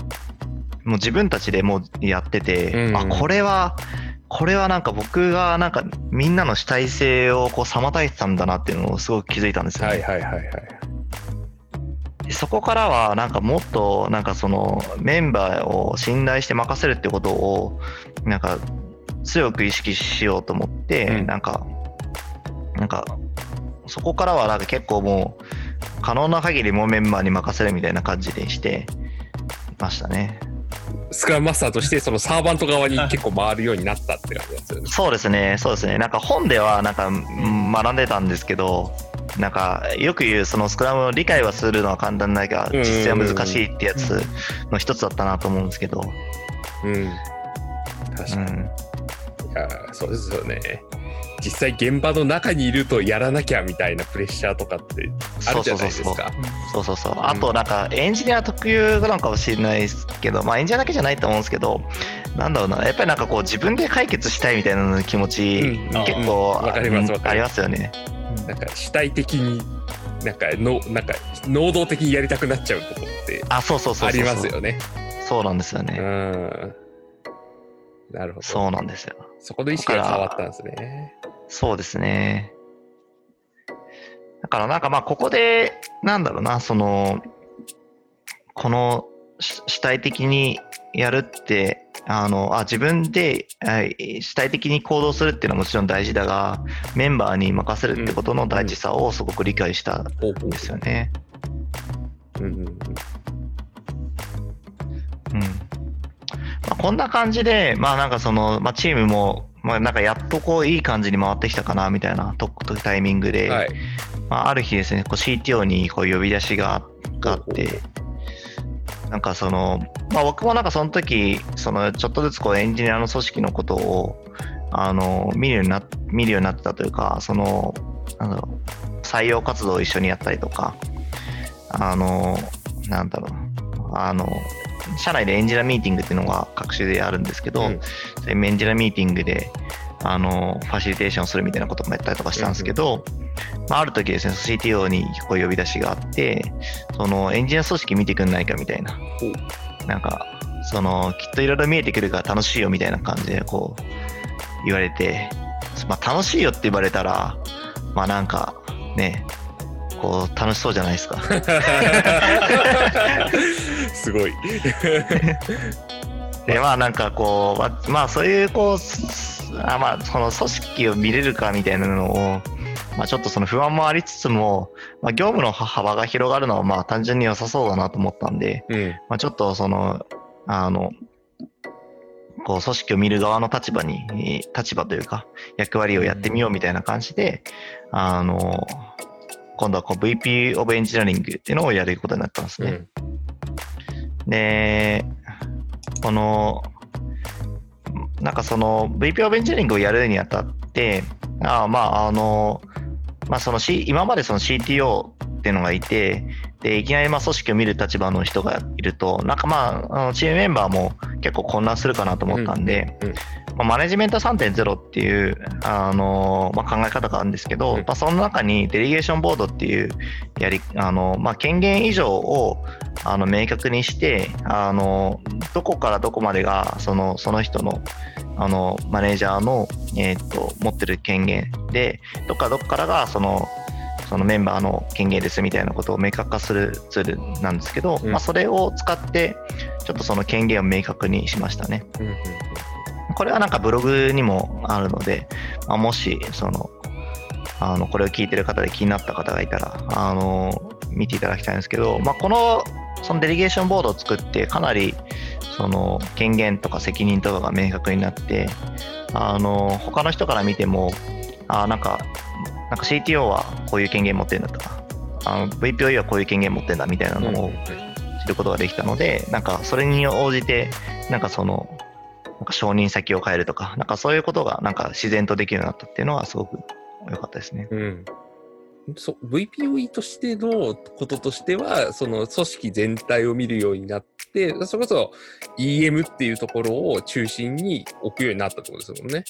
もう自分たちでもうやってて、うんあ、これは、これはなんか僕がなんかみんなの主体性をこう妨げてたんだなっていうのをすごく気づいたんですよね。はいはいはいはい。でそこからはなんかもっとなんかそのメンバーを信頼して任せるってことをなんか強く意識しようと思って、うんなんかなんかそこからはなんか結構もう可能な限りもうメンバーに任せるみたいな感じでしてましたね。スクラムマスターとしてそのサーバント側に結構回るようになったって感じですよね。そうですね、そうですね。なんか本ではなんかうん学んでたんですけど、なんかよく言うそのスクラムを理解はするのは簡単だけどうんうんうん実践は難しいってやつの一つだったなと思うんですけど、うん。確かに。うん、いやそうですよね。実際現場の中にいるとやらなきゃみたいなプレッシャーとかってあるじゃないですか。そうそうそう。あとなんかエンジニア特有なのかもしれないですけど、まあエンジニアだけじゃないと思うんですけど、なんだろうな、やっぱりなんかこう自分で解決したいみたいな気持ち、うん結構、うんわかりますわかりますありますよね。なんか主体的になんかのなんか能動的にやりたくなっちゃうとこってあ、そうそうそう。ありますよね。そうなんですよね。うん。なるほど。そうなんですよ。そこの意識が変わったんですね。そうですね。だからなんかまあここで、なんだろうな、その、このし主体的にやるって、あの、あ、自分ではい主体的に行動するっていうのはもちろん大事だが、メンバーに任せるってことの大事さをすごく理解したんですよね。うんうん。まあ、こんな感じで、まあなんかその、まあチームも、まあなんかやっとこういい感じに回ってきたかなみたいなととタイミングで、はい。まあ、ある日ですね、こう CTO にこう呼び出しががあって、なんかその、まあ、僕もなんかその時、そのちょっとずつこうエンジニアの組織のことを、あの、見るようにな、見るようになってたというか、その、なんだろう、採用活動を一緒にやったりとか、あの、なんだろう、あの、社内でエンジニアミーティングっていうのが各種であるんですけど、うん。エンジニアミーティングで、あの、ファシリテーションするみたいなこともやったりとかしたんですけど、まあ、ある時ですね、CTO にこう呼び出しがあって、そのエンジニア組織見てくんないかみたいな。なんか、その、きっといろいろ見えてくるから楽しいよみたいな感じでこう言われて、まあ楽しいよって言われたら、まあなんかね、こう楽しそうじゃないですか。すごい。で、まあなんかこう、まあ、まあそういうこう、すあまあその組織を見れるかみたいなのを、まあちょっとその不安もありつつも、まあ業務の幅が広がるのはまあ単純に良さそうだなと思ったんで、うん。まあちょっとその、あの、こう組織を見る側の立場に、えー立場というか役割をやってみようみたいな感じで、あの、今度はこう VP of Engineering っていうのをやることになったんですね。うん。で、この、なんかその VPO ベンチャリングをやるにあたって、あまあ、あの、まあ、その、C、今までその CTO っていうのがいて、で、いきなりまあ組織を見る立場の人がいると、なんかまあ、あのチームメンバーも結構混乱するかなと思ったんで、うんうん。まあ、マネジメント3.0っていう、あのまあ、考え方があるんですけど、うん。まあ、その中にデリゲーションボードっていうやり、あのまあ、権限以上をあの明確にして、あのどこからどこまでがそのその人のあのマネージャーの、えー、と持ってる権限で、どっからどこからがそのそのメンバーの権限ですみたいなことを明確化するツールなんですけど、うん。まあ、それを使って、ちょっとその権限を明確にしましたね。うんうんこれはなんかブログにもあるので、まあ、もしそのあのこれを聞いてる方で気になった方がいたらあの見ていただきたいんですけど、まあ、このそのデリゲーションボードを作ってかなりその権限とか責任とかが明確になってあの他の人から見てもあなんかなんか CTO はこういう権限持ってるんだとかあの VPOE はこういう権限持ってるんだみたいなうん。のを知ることができたので、なんかそれに応じて、なんかその、なんか承認先を変えるとか、なんかそういうことがなんか自然とできるようになったっていうのはすごく良かったですね。うんそ VPOE としてのこととしては、その組織全体を見るようになって、それこそ EM っていうところを中心に置くようになったってことですもんね。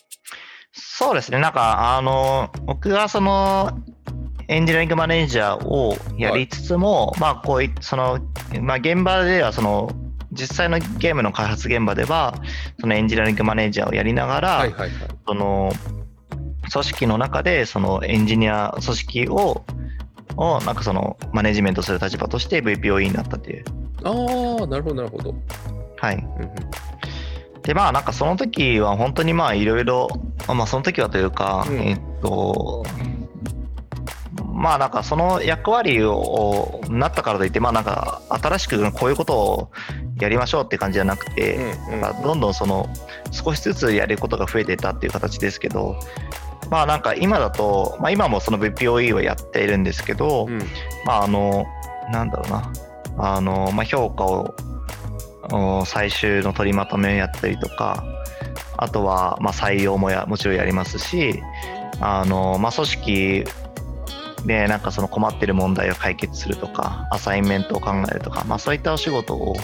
そうですね、なんかあの、僕がその、エンジニアリングマネージャーをやりつつも、まあこういその、まあ現場ではその、実際のゲームの開発現場では、そのエンジニアリングマネージャーをやりながら、はいはいはい。その組織の中でそのエンジニア組織ををなんかそのマネジメントする立場として VPOE になったっていう。ああ、なるほどなるほど。はい。うんうんでまあなんかその時は本当にまあいろいろ、まあその時はというか、うんえっと、まあなんかその役割をなったからといって、まあなんか新しくこういうことをやりましょうって感じじゃなくて、なんかどんどんその少しずつやることが増えていったっていう形ですけど、まあなんか今だと、まあ今もその VPOE をやっているんですけど、うん。まああの、なんだろうな、あの、まあ評価をお最終の取りまとめをやったりとか、あとはまあ採用もやもちろんやりますし、あの、まあ組織でなんかその困ってる問題を解決するとか、アサインメントを考えるとか、まあそういったお仕事を、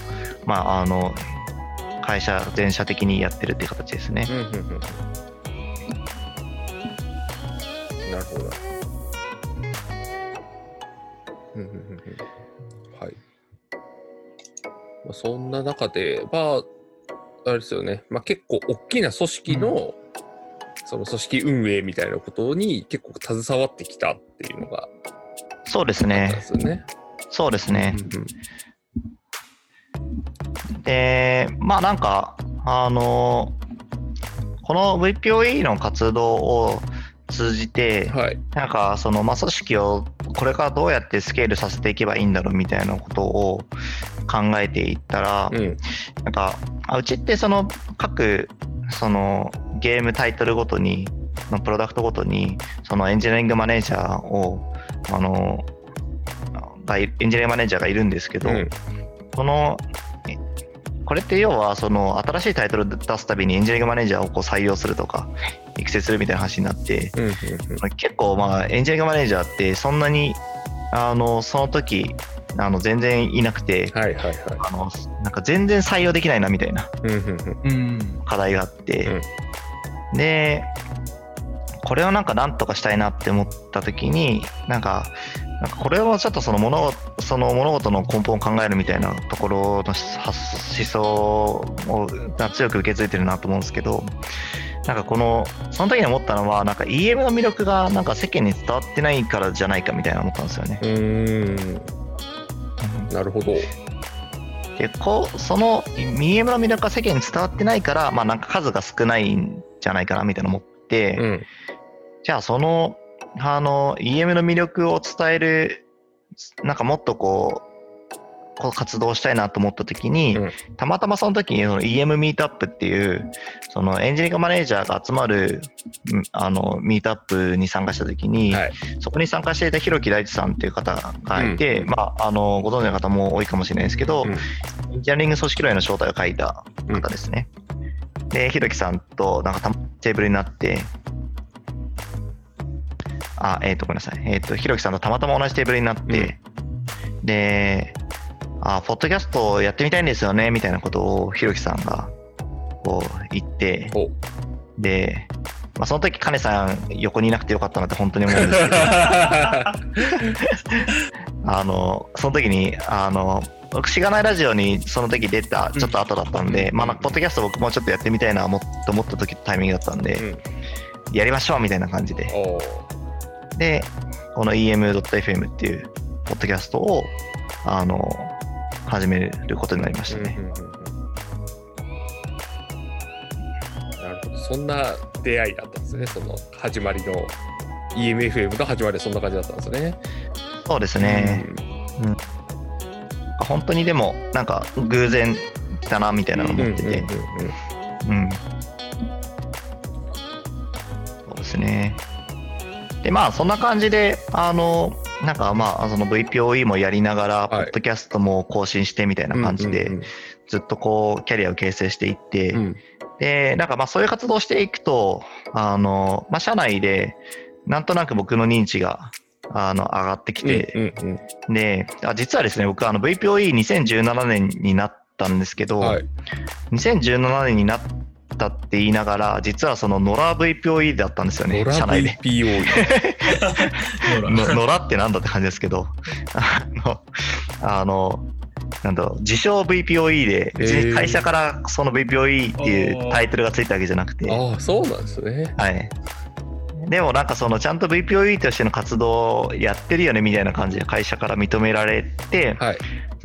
まああの、会社全社的にやってるっていう形ですね。うんうんうんうんなるほど。うんうんうんうんはい。まあ、そんな中で、まあ、あれですよね、まあ、結構大きな組織の、その組織運営みたいなことに結構携わってきたっていうのがそうですね。そうですね。うんうんで、まあなんか、あの、この VPOE の活動を通じて、はい。なんかその、まあ、組織をこれからどうやってスケールさせていけばいいんだろうみたいなことを考えていったら、うん。なんか、あうちってその各そのゲームタイトルごとに、のプロダクトごとに、そのエンジニアリングマネージャーを、あの、がいエンジニアリングマネージャーがいるんですけど、うんこの、えこれって要は、その新しいタイトル出すたびにエンジニアリングマネージャーをこう採用するとか、育成するみたいな話になって、うんうんうん結構まあエンジニアリングマネージャーってそんなにあのその時あの全然いなくて、はいはいはい。あのなんか全然採用できないなみたいなうんうんうんうん。でこれをなんかなんとかしたいなって思った時になんかなんかこれをちょっとその物その物事の根本を考えるみたいなところの発思想を強く受け継いでるなと思うんですけどなんかこのその時に思ったのはなんか EM の魅力がなんか世間に伝わってないからじゃないかみたいな思ったんですよね。うーん。なるほど。でこうその EM の魅力が世間に伝わってないから、まあ、なんか数が少ないんじゃないかなみたいな思って、うん。じゃあそのあの EM の魅力を伝えるなんかもっとこう活動したいなと思った時に、うんたまたまその時にその EM ミートアップっていうそのエンジニアマネージャーが集まるうんあのミートアップに参加した時に、はい。そこに参加していた広木大地さんっていう方がいて、まあ、あのご存知の方も多いかもしれないですけど、うんエンジニアリング組織論への正体を書いた方ですね。で、ひろきさんとなんかたテーブルになって、あ、えっ、と、ごめんなさい。えっ、と、ひろきさんとたまたま同じテーブルになって、で、あ、ポッドキャストやってみたいんですよね、みたいなことをひろきさんが、こう、言って、お。で、まあ、その時、カネさん横にいなくてよかったなって本当に思うんですけど、あの、その時に、あの、僕、しがないラジオにその時出たちょっと後だったんで、うん。まあ、ポッドキャスト僕もちょっとやってみたいなもっと思った時タイミングだったんで、うん。やりましょうみたいな感じで。で、この em.fm っていうポッドキャストを、あの、始めることになりましたね。うんうんうんうん。なるほど。そんな出会いだったんですね。その始まりの EMFM の始まりはそんな感じだったんですね。そうですね。本当にでも、なんか偶然だなみたいなの思ってて、うん。そうですね。で、まあ、そんな感じで、あの、なんかまあ、その VPOE もやりながら、ポはい。ッドキャストも更新してみたいな感じで、うんずっとこう、キャリアを形成していって、うんうん。で、なんかまあ、そういう活動をしていくと、あの、まあ、社内で、なんとなく僕の認知が、あの、上がってきて、うんうんうん。で、あ実はですね、僕、あの、VPOE2017 年になったんですけど、はい。2017年になったって言いながら、実はその野良 VPOE だったんですよね、ノラ社内で。VPO ほらの野良。ってなんだって感じですけど、あの、あのなんだろう、自称 VPOE で、へー会社からその VPOE っていうタイトルがついたわけじゃなくて、ああそうなんですね。はい。でもなんかそのちゃんと VPOE としての活動をやってるよねみたいな感じで会社から認められて、はい。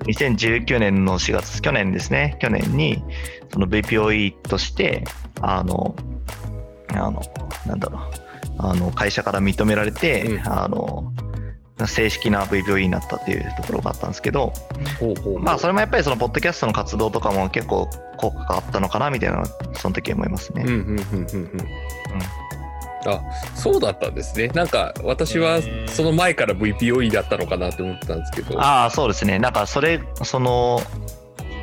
2019年の4月、去年ですね、去年に、その VPOE として、あの、あの、なんだろう、あの、会社から認められて、うんあの、正式な VPOE になったっていうところがあったんですけど、ほうほうまあ、それもやっぱりその、ポッドキャストの活動とかも結構効果があったのかな、みたいなその時思いますね。うんうんうんうんうん。あそうだったんですね。なんか私はその前から VPOE だったのかなって思ってたんですけど。ああ、そうですね。なんか、それ、その、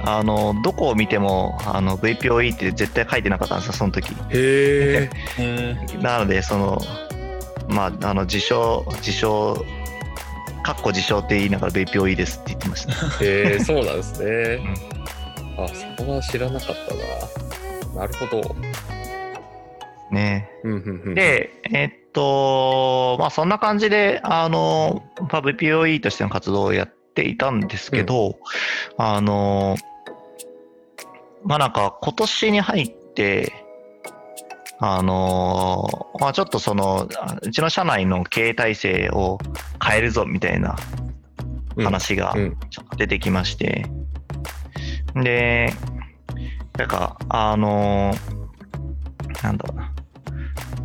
あの、どこを見ても、あの、VPOE って絶対書いてなかったんですよ、その時。へえ。え なので、その、まあ、あの、自称、自称、かっこ自称って言いながら VPOE ですって言ってました。へえ、そうなんですね。あ、そこは知らなかったな。なるほど。ね。うんうんうん、で、えっと、まあ、そんな感じで、あの、まあ VPOE としての活動をやっていたんですけど、あの、まあ、なんか、今年に入って、あのまあ、ちょっとその、あうちの社内の経営体制を変えるぞみたいな話がうんちょっと出てきまして、で、なんか、あのなんだろうな。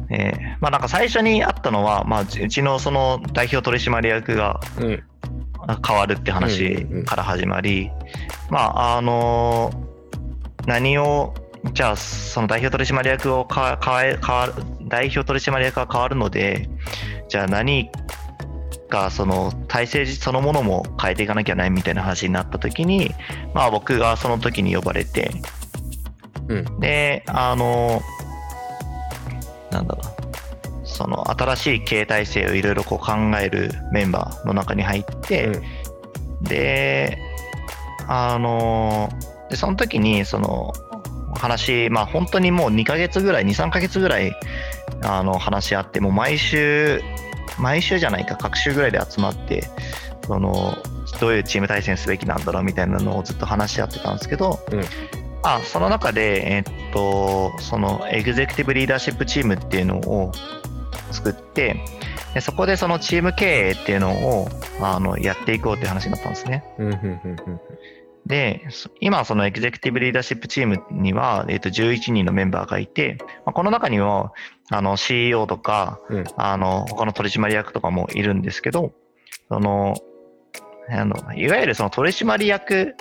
えーまあなんか最初にあったのは、まあ、うちのその代表取締役が変わるって話から始まり、まああの何をじゃあその代表取締役をか変え変わる代表取締役が変わるのでじゃあ何かその体制そのものも変えていかなきゃないみたいな話になった時にまあ僕がその時に呼ばれて、うん。であのなんだろうその新しい経営体制をいろいろこう考えるメンバーの中に入って、で、あので、その時に、その、話、まあ本当にもう2ヶ月ぐらい、2、3ヶ月ぐらい、あの、話し合って、もう毎週、毎週じゃないか、各週ぐらいで集まって、その、どういうチーム対戦すべきなんだろうみたいなのをずっと話し合ってたんですけど、うんあその中で、えっと、そのエグゼクティブリーダーシップチームっていうのを作って、でそこでそのチーム経営っていうのをあのやっていこうっていう話になったんですね。で、そ今そのエグゼクティブリーダーシップチームには、えっと11人のメンバーがいて、まあ、この中にはあの CEO とか、うんあの他の取締役とかもいるんですけど、そのあのいわゆるその取締役、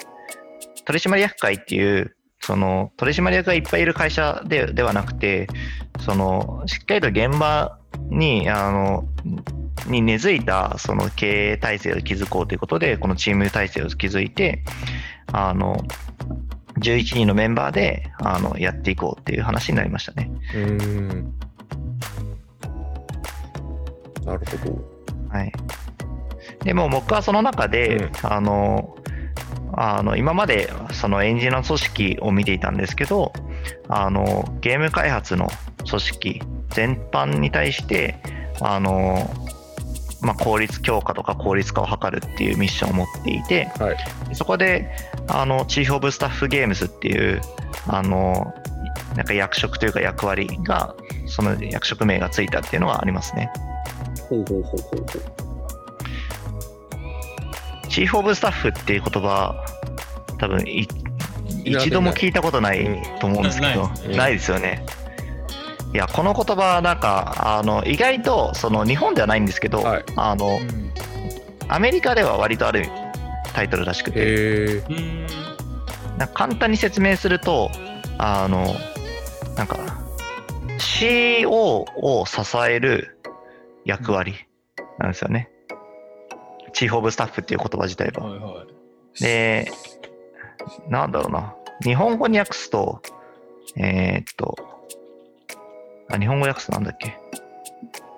取締役会っていう、その取締役がいっぱいいる会社でではなくて、そのしっかりと現場にあのに根付いたその経営体制を築こうということで、このチーム体制を築いて、あの11人のメンバーであのやっていこうっていう話になりましたね。うーんなるほど。はい。でも僕はその中で、うんあの、あの今までそのエンジニアの組織を見ていたんですけど、あのゲーム開発の組織全般に対して、あのまあ、効率強化とか効率化を図るっていうミッションを持っていて、はい。そこであのチーフ・オブ・スタッフ・ゲームズっていうあのなんか役職というか役割がその役職名がついたっていうのがありますね。ほうほうほうほうほう。チーフ・オブ・スタッフっていう言葉多分い一度も聞いたことないと思うんですけど、うんない。ですよね。いやこの言葉なんかあの意外とその日本ではないんですけど、はい。あのうんアメリカでは割とあるタイトルらしくて、なんか簡単に説明するとあのなんか CEO を支える役割なんですよね。チーフ・オブ・スタッフっていう言葉自体は。はいはい。で、なんだろうな。日本語に訳すと、えーっと、あ、日本語訳すとなんだっけ？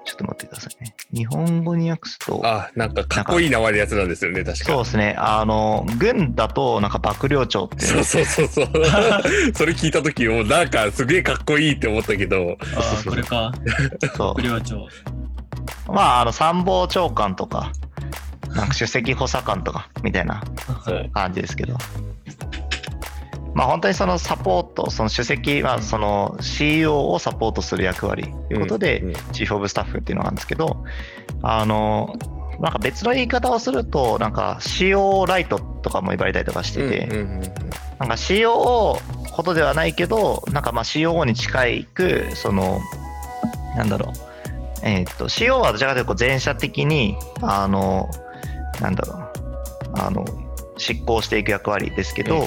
ちょっと待ってくださいね。日本語に訳すと、あ、なんかかっこいい名前のやつなんですよね、確か。そうですね。あの、軍だと、なんか幕僚長っていうそうそうそうそう。それ聞いた時もなんかすげえかっこいいって思ったけど、ああ、これか。そ副寮長。う。まあ、あの、参謀長官とか、なんか首席補佐官とか、みたいな感じですけど。まあ本当にそのサポート、その首席はその CEO をサポートする役割ということで、チーフ・オブ・スタッフっていうのがあるんですけど、あの、なんか別の言い方をすると、なんか CO ライトとかも言われたりとかしてて、なんか COO ほどではないけど、なんかまあ COO に近いく、その、なんだろう、えーっと、COO はどちらかというと前者的に、あの、なんだろう、あの、執行していく役割ですけど、うん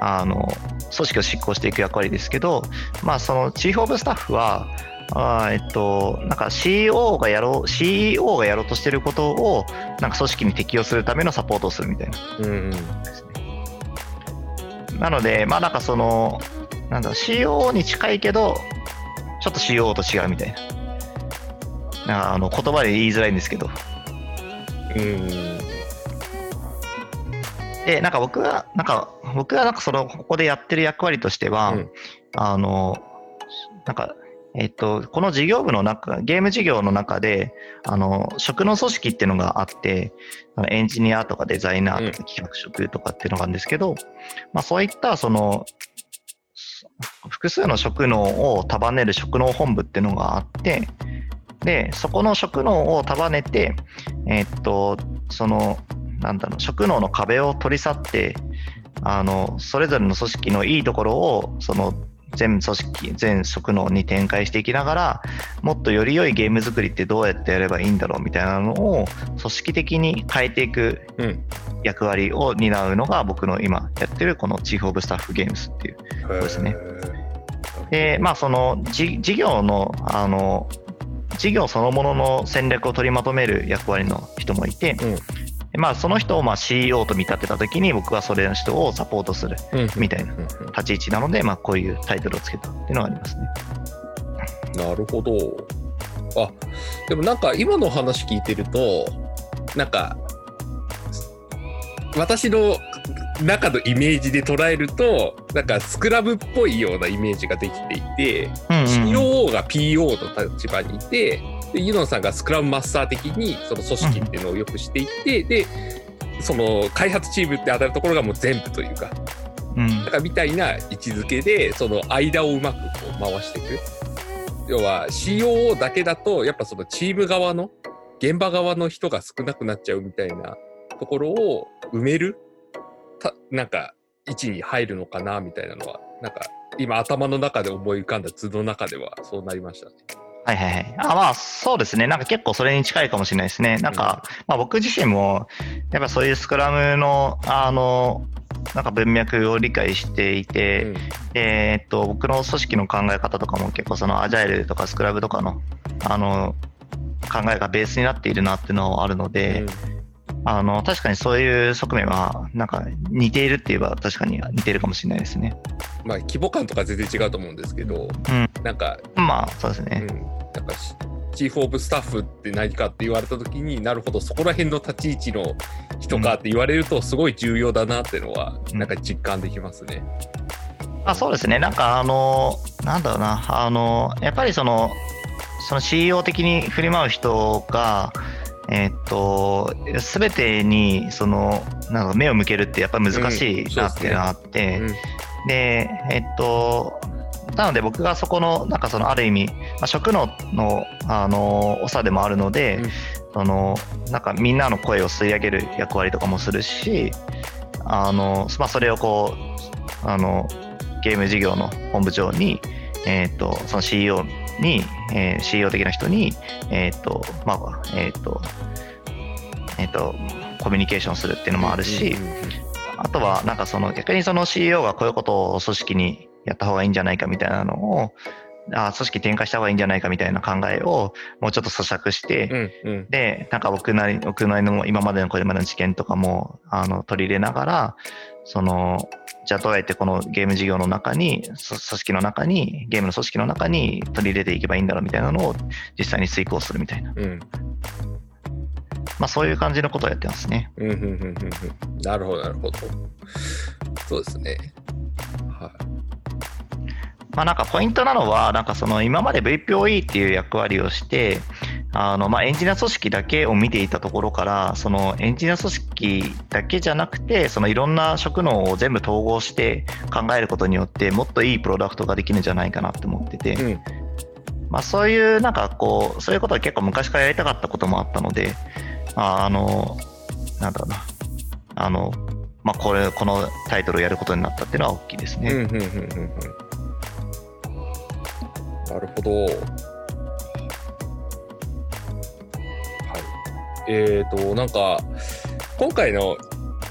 あの、組織を執行していく役割ですけど、まあそのチーフ・オブ・スタッフは、あーえっと、なんか CEO がやろう、CEO がやろうとしてることを、なんか組織に適用するためのサポートをするみたいな。うんうんなので、まあなんかその、なんだろう、CO に近いけど、ちょっと CO と違うみたいな。なんかあの言葉で言いづらいんですけど。うん。で、なんか僕が、なんか僕がなんかその、ここでやってる役割としては、うん。あの、なんか、えっと、この事業部の中、ゲーム事業の中で、あの、職能組織っていうのがあって、エンジニアとかデザイナーとか企画職とかっていうのがあるんですけど、まあそういったその、複数の職能を束ねる職能本部っていうのがあって、で、そこの職能を束ねて、えっと、その、なんだろう、職能の壁を取り去って、あの、それぞれの組織のいいところを、その、全組織、全職能に展開していきながら、もっとより良いゲーム作りってどうやってやればいいんだろうみたいなのを、組織的に変えていくうん役割を担うのが僕の今やってるこのチーフ・オブ・スタッフ・ゲームスっていう。そうですねで、まあそのじ事業の、あの、事業そのものの戦略を取りまとめる役割の人もいて、うんでまあその人をまあ CEO と見立てた時に僕はそれの人をサポートするうんみたいな立ち位置なので、まあこういうタイトルをつけたっていうのがありますね。なるほど。あ、でもなんか今の話聞いてると、なんか、私の中のイメージで捉えると、なんかスクラムっぽいようなイメージができていて、うんうんうん。COO が PO の立場にいて、でユノンさんがスクラムマスター的にその組織っていうのをよくしていって、で、その開発チームって当たるところがもう全部というか、うん。だからみたいな位置づけでその間をうまくこう回していく。要は COO だけだとやっぱそのチーム側の現場側の人が少なくなっちゃうみたいなところを埋めるたなんか位置に入るのかなみたいなのはなんか今頭の中で思い浮かんだ図の中ではそうなりましたね。はいはいはい。あまあそうですね。なんか結構それに近いかもしれないですね。なんか、まあ僕自身も、やっぱそういうスクラムの、あの、なんか文脈を理解していて、うんでえっと、僕の組織の考え方とかも結構そのアジャイルとかスクラムとかの、あの、考えがベースになっているなっていうのはあるので、あの、確かにそういう側面は、なんか似ているって言えば確かに似てるかもしれないですね。うんまあ規模感とか全然違うと思うんですけど、うんなんか、まあ、そうですね。うん、なんかしチーフ・オブ・スタッフって何かって言われた時になるほどそこら辺の立ち位置の人かって言われるとすごい重要だなっていうのはうんなんか実感できますね。あそうですね、なんかあの、なんだろうな、あの、やっぱりその、その CEO 的に振り回う人が、えーっと、すべてに、その、なんか目を向けるってやっぱり難しいなっていうのがあって、うん。で、えっと、なので僕がそこの、なんかそのある意味、まあ、職能の、あの、長でもあるので、うん。その、なんかみんなの声を吸い上げる役割とかもするし、あの、まあ、それをこう、あの、ゲーム事業の本部長に、えっと、その CEO に、えー CEO 的な人に、えっと、まあ、えっと、えっと、コミュニケーションするっていうのもあるし、あとは、なんかその逆にその CEO がこういうことを組織にやった方がいいんじゃないかみたいなのを、あ組織展開した方がいいんじゃないかみたいな考えをもうちょっと咀嚼して、うんうん。で、なんか僕なり、僕なりの今までのこれまでの知見とかもあの取り入れながら、その、じゃあどうやってこのゲーム事業の中に、そ組織の中に、ゲームの組織の中に取り入れていけばいいんだろうみたいなのを実際に遂行するみたいな。うんまあそういう感じのことをやってますね。うんうんうんうんうんなるほどなるほど。そうですね。はい。まあなんかポイントなのは、なんかその今まで VPOE っていう役割をして、あのまあエンジニア組織だけを見ていたところから、そのエンジニア組織だけじゃなくて、そのいろんな職能を全部統合して考えることによって、もっといいプロダクトができるんじゃないかなって思ってて、うんまあそういうなんかこう、そういうことは結構昔からやりたかったこともあったので、まああの、なんだろうな、あの、まあこれ、このタイトルをやることになったっていうのは大きいですね。なるほど。えっ、ー、と、なんか、今回の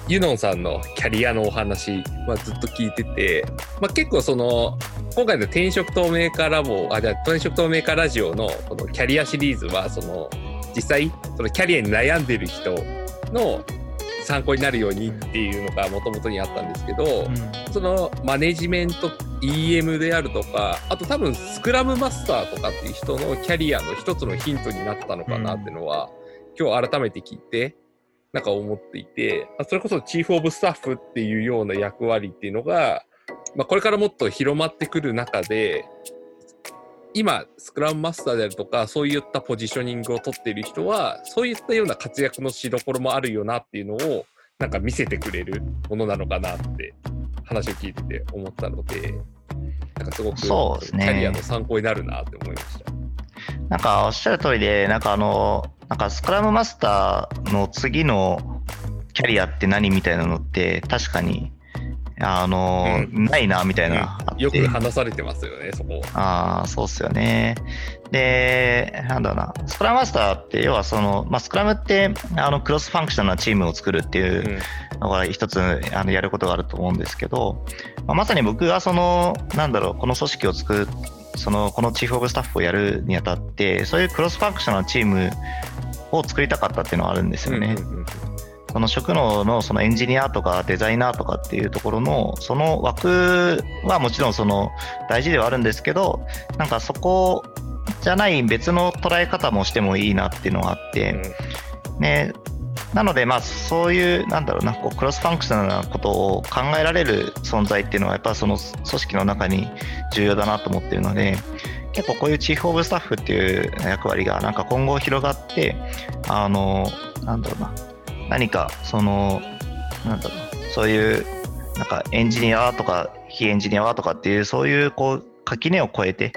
ユノンさんのキャリアのお話はずっと聞いてて、まあ、結構その、今回の転職透明化ラボ、あ、じゃあ転職透明化ラジオのこのキャリアシリーズは、その、実際、そのキャリアに悩んでる人の参考になるようにっていうのがもともとにあったんですけど、そのマネジメント EM であるとかあと多分スクラムマスターとかっていう人のキャリアの一つのヒントになったのかなっていうのは、今日改めて聞いてなんか思っていてあそれこそチーフ・オブ・スタッフっていうような役割っていうのが、まあ、これからもっと広まってくる中で今スクラムマスターであるとかそういったポジショニングを取っている人はそういったような活躍のしどころもあるよなっていうのをなんか見せてくれるものなのかなって話を聞いてて思ったのでなんかすごくそうですねキャリアの参考になるなって思いました。なんかおっしゃる通りで、なんかあの、なんかスクラムマスターの次のキャリアって何みたいなのって確かに、あの、ないなみたいな、あって。よく話されてますよねそこ。ああ、そうっすよね。で、なんだろうな、スクラムマスターって、要はその、まあ、スクラムって、あの、クロスファンクションなチームを作るっていううん。のが一つ、あの、やることがあると思うんですけど、まあ、まさに僕がその、なんだろう、この組織を作る、その、このチーフオブスタッフをやるにあたって、そういうクロスファンクションなチームを作りたかったっていうのはあるんですよね。その職能のそのエンジニアとかデザイナーとかっていうところのその枠はもちろんその大事ではあるんですけどなんかそこじゃない別の捉え方もしてもいいなっていうのがあって、ね、なのでまあそういうなんだろうなこうクロスファンクショナルなことを考えられる存在っていうのはやっぱその組織の中に重要だなと思ってるので結構こういうチーフ・オブ・スタッフっていう役割がなんか今後広がってあのなんだろうな何かそのなんだろうそういうなんかエンジニアとか非エンジニアとかっていうそういうこう垣根を越えて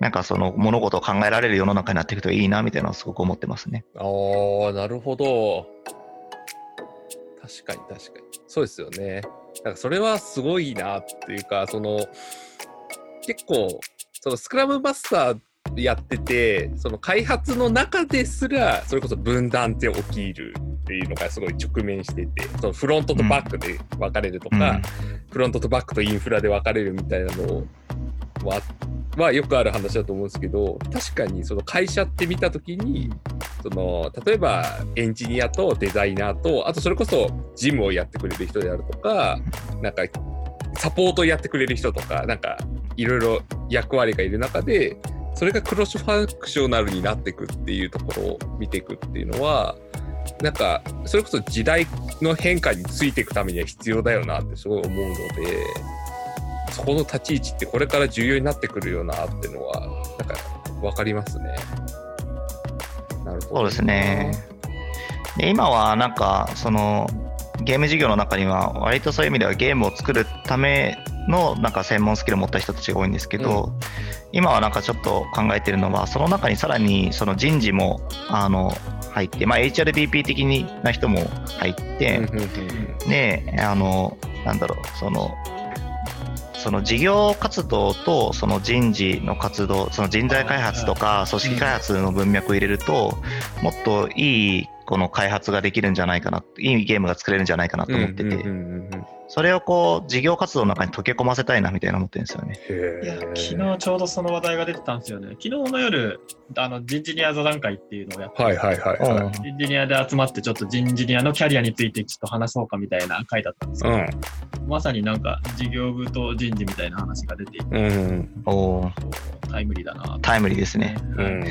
なんかその物事を考えられる世の中になっていくといいなみたいなのはすごく思ってますね。ああ、なるほど。確かに確かに。そうですよね。なんかそれはすごいなっていうか、その、結構、そのスクラムマスターやってて、その開発の中ですら、それこそ分断って起きるっていうのがすごい直面してて、そのフロントとバックで分かれるとか、フロントとバックとインフラで分かれるみたいなのははよくある話だと思うんですけど確かにその会社って見た時にその例えばエンジニアとデザイナーとあとそれこそジムをやってくれる人であるとかなんかサポートやってくれる人とかなんかいろいろ役割がいる中でそれがクロスファクショナルになっていくっていうところを見ていくっていうのはなんかそれこそ時代の変化についていくためには必要だよなってすごい思うのでそこの立ち位置ってこれから重要になってくるよなっていうのはなんか分かりますね。なるほどそうですね。で今はなんかそのゲーム事業の中には割とそういう意味ではゲームを作るためのなんか専門スキルを持った人たちが多いんですけど、今はなんかちょっと考えてるのはその中にさらにその人事もあの入って、まあ、HRBP 的な人も入って、うんうんうんであのなんだろうそのその事業活動とその人事の活動その人材開発とか組織開発の文脈を入れるともっといいこの開発ができるんじゃないかないいゲームが作れるんじゃないかなと思ってて、うんうんうんうんそれをこう事業活動の中に溶け込ませたいなみたいな思ってるんですよね。いや昨日ちょうどその話題が出てたんですよね。昨日の夜、あの人事ニア座談会っていうのをやって、はいはいはいはい。人事ニアで集まってちょっと人事ニアのキャリアについてちょっと話そうかみたいな回だったんですけど、うんまさになんか事業部と人事みたいな話が出ていて、うんおータイムリーだなと。タイムリーですね。うん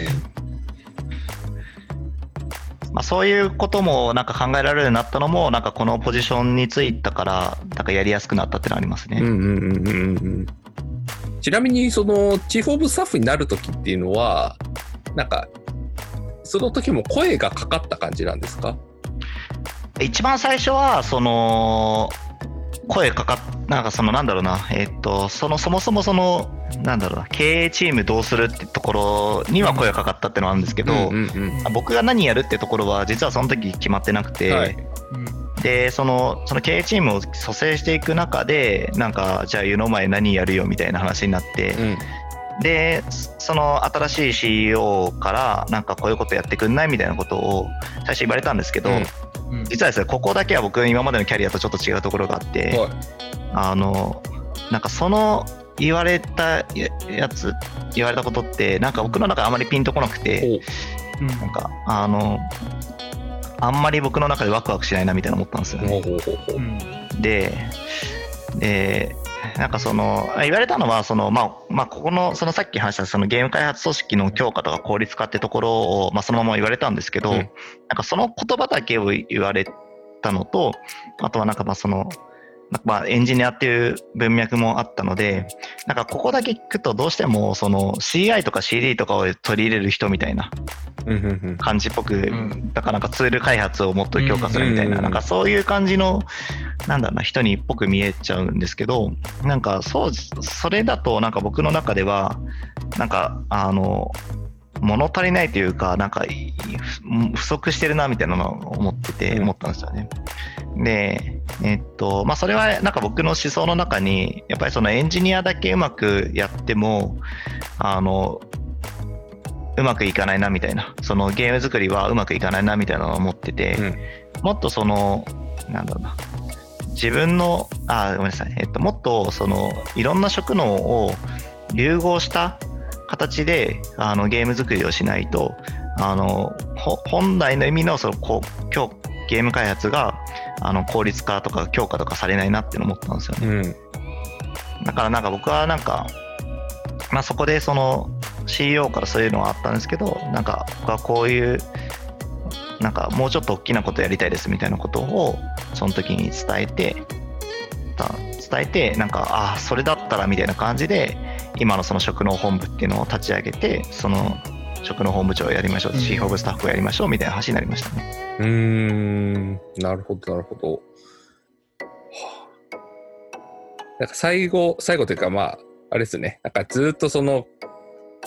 まあ、そういうこともなんか考えられるようになったのもなんかこのポジションについたからなんかやりやすくなったってのはありますね。うんうんうんうんうん。ちなみにそのチーフ・オブ・スタッフになる時っていうのはなんかその時も声がかかった感じなんですか？一番最初はその声かかっなんかそのなんだろうな。えっとそのそもそもそのなんだろうな経営チームどうするってところには声がかかったってのはあるんですけど、うんうんうん僕が何やるってところは実はその時決まってなくて、はい。うんでそのその経営チームを蘇生していく中でなんかじゃあ湯の前何やるよみたいな話になって、うん。でその新しい CEO からなんかこういうことやってくんないみたいなことを最初言われたんですけど、うんうん。実はですねここだけは僕今までのキャリアとちょっと違うところがあって、はい。あのなんかその言われたややつ言われたことってなんか僕の中であまりピンとこなくてほう。うんなんかあのあんまり僕の中でワクワクしないなみたいな思ったんですよね。で、で、なんかその、あ言われたのは、その、まあ、まあ、ここの、そのさっき話した、そのゲーム開発組織の強化とか効率化ってところを、まあ、そのまま言われたんですけど、うん。なんかその言葉だけを言われたのと、あとはなんかまあ、その、まあエンジニアっていう文脈もあったので、なんかここだけ聞くとどうしてもその CI とか CD とかを取り入れる人みたいな感じっぽく、ん。だからなんかツール開発をもっと強化するみたいな、うん。なんかそういう感じの、なんだろうな、人にっぽく見えちゃうんですけど、なんかそう、それだとなんか僕の中では、なんか、あの、物足りないというか、なんかい不不足してるなみたいなのを思ってて、うん。思ったんですよね。で、えっと、まあそれはなんか僕の思想の中に、やっぱりそのエンジニアだけうまくやっても、あの、うまくいかないなみたいな、そのゲーム作りはうまくいかないなみたいなのを思ってて、うん。もっとその、なんだろうな、自分の、あ、ごめんなさい、えっと、もっとその、いろんな職能を融合した形であのゲーム作りをしないと、あのほ本来の意味のそのこう今日ゲーム開発があの効率化とか強化とかされないなって思ったんですよね。うんだからなんか僕はなんか、まあ、そこでその CEO からそういうのはあったんですけどなんか僕はこういうなんかもうちょっと大きなことやりたいですみたいなことをその時に伝えてた伝えてなんかああそれだったらみたいな感じで今のその職能本部っていうのを立ち上げてその職能本部長をやりましょう、うんチーフオブスタッフをやりましょうみたいな話になりましたね。うーんなるほどなるほど。はあなんか最後最後というかまああれですねなんかずっとその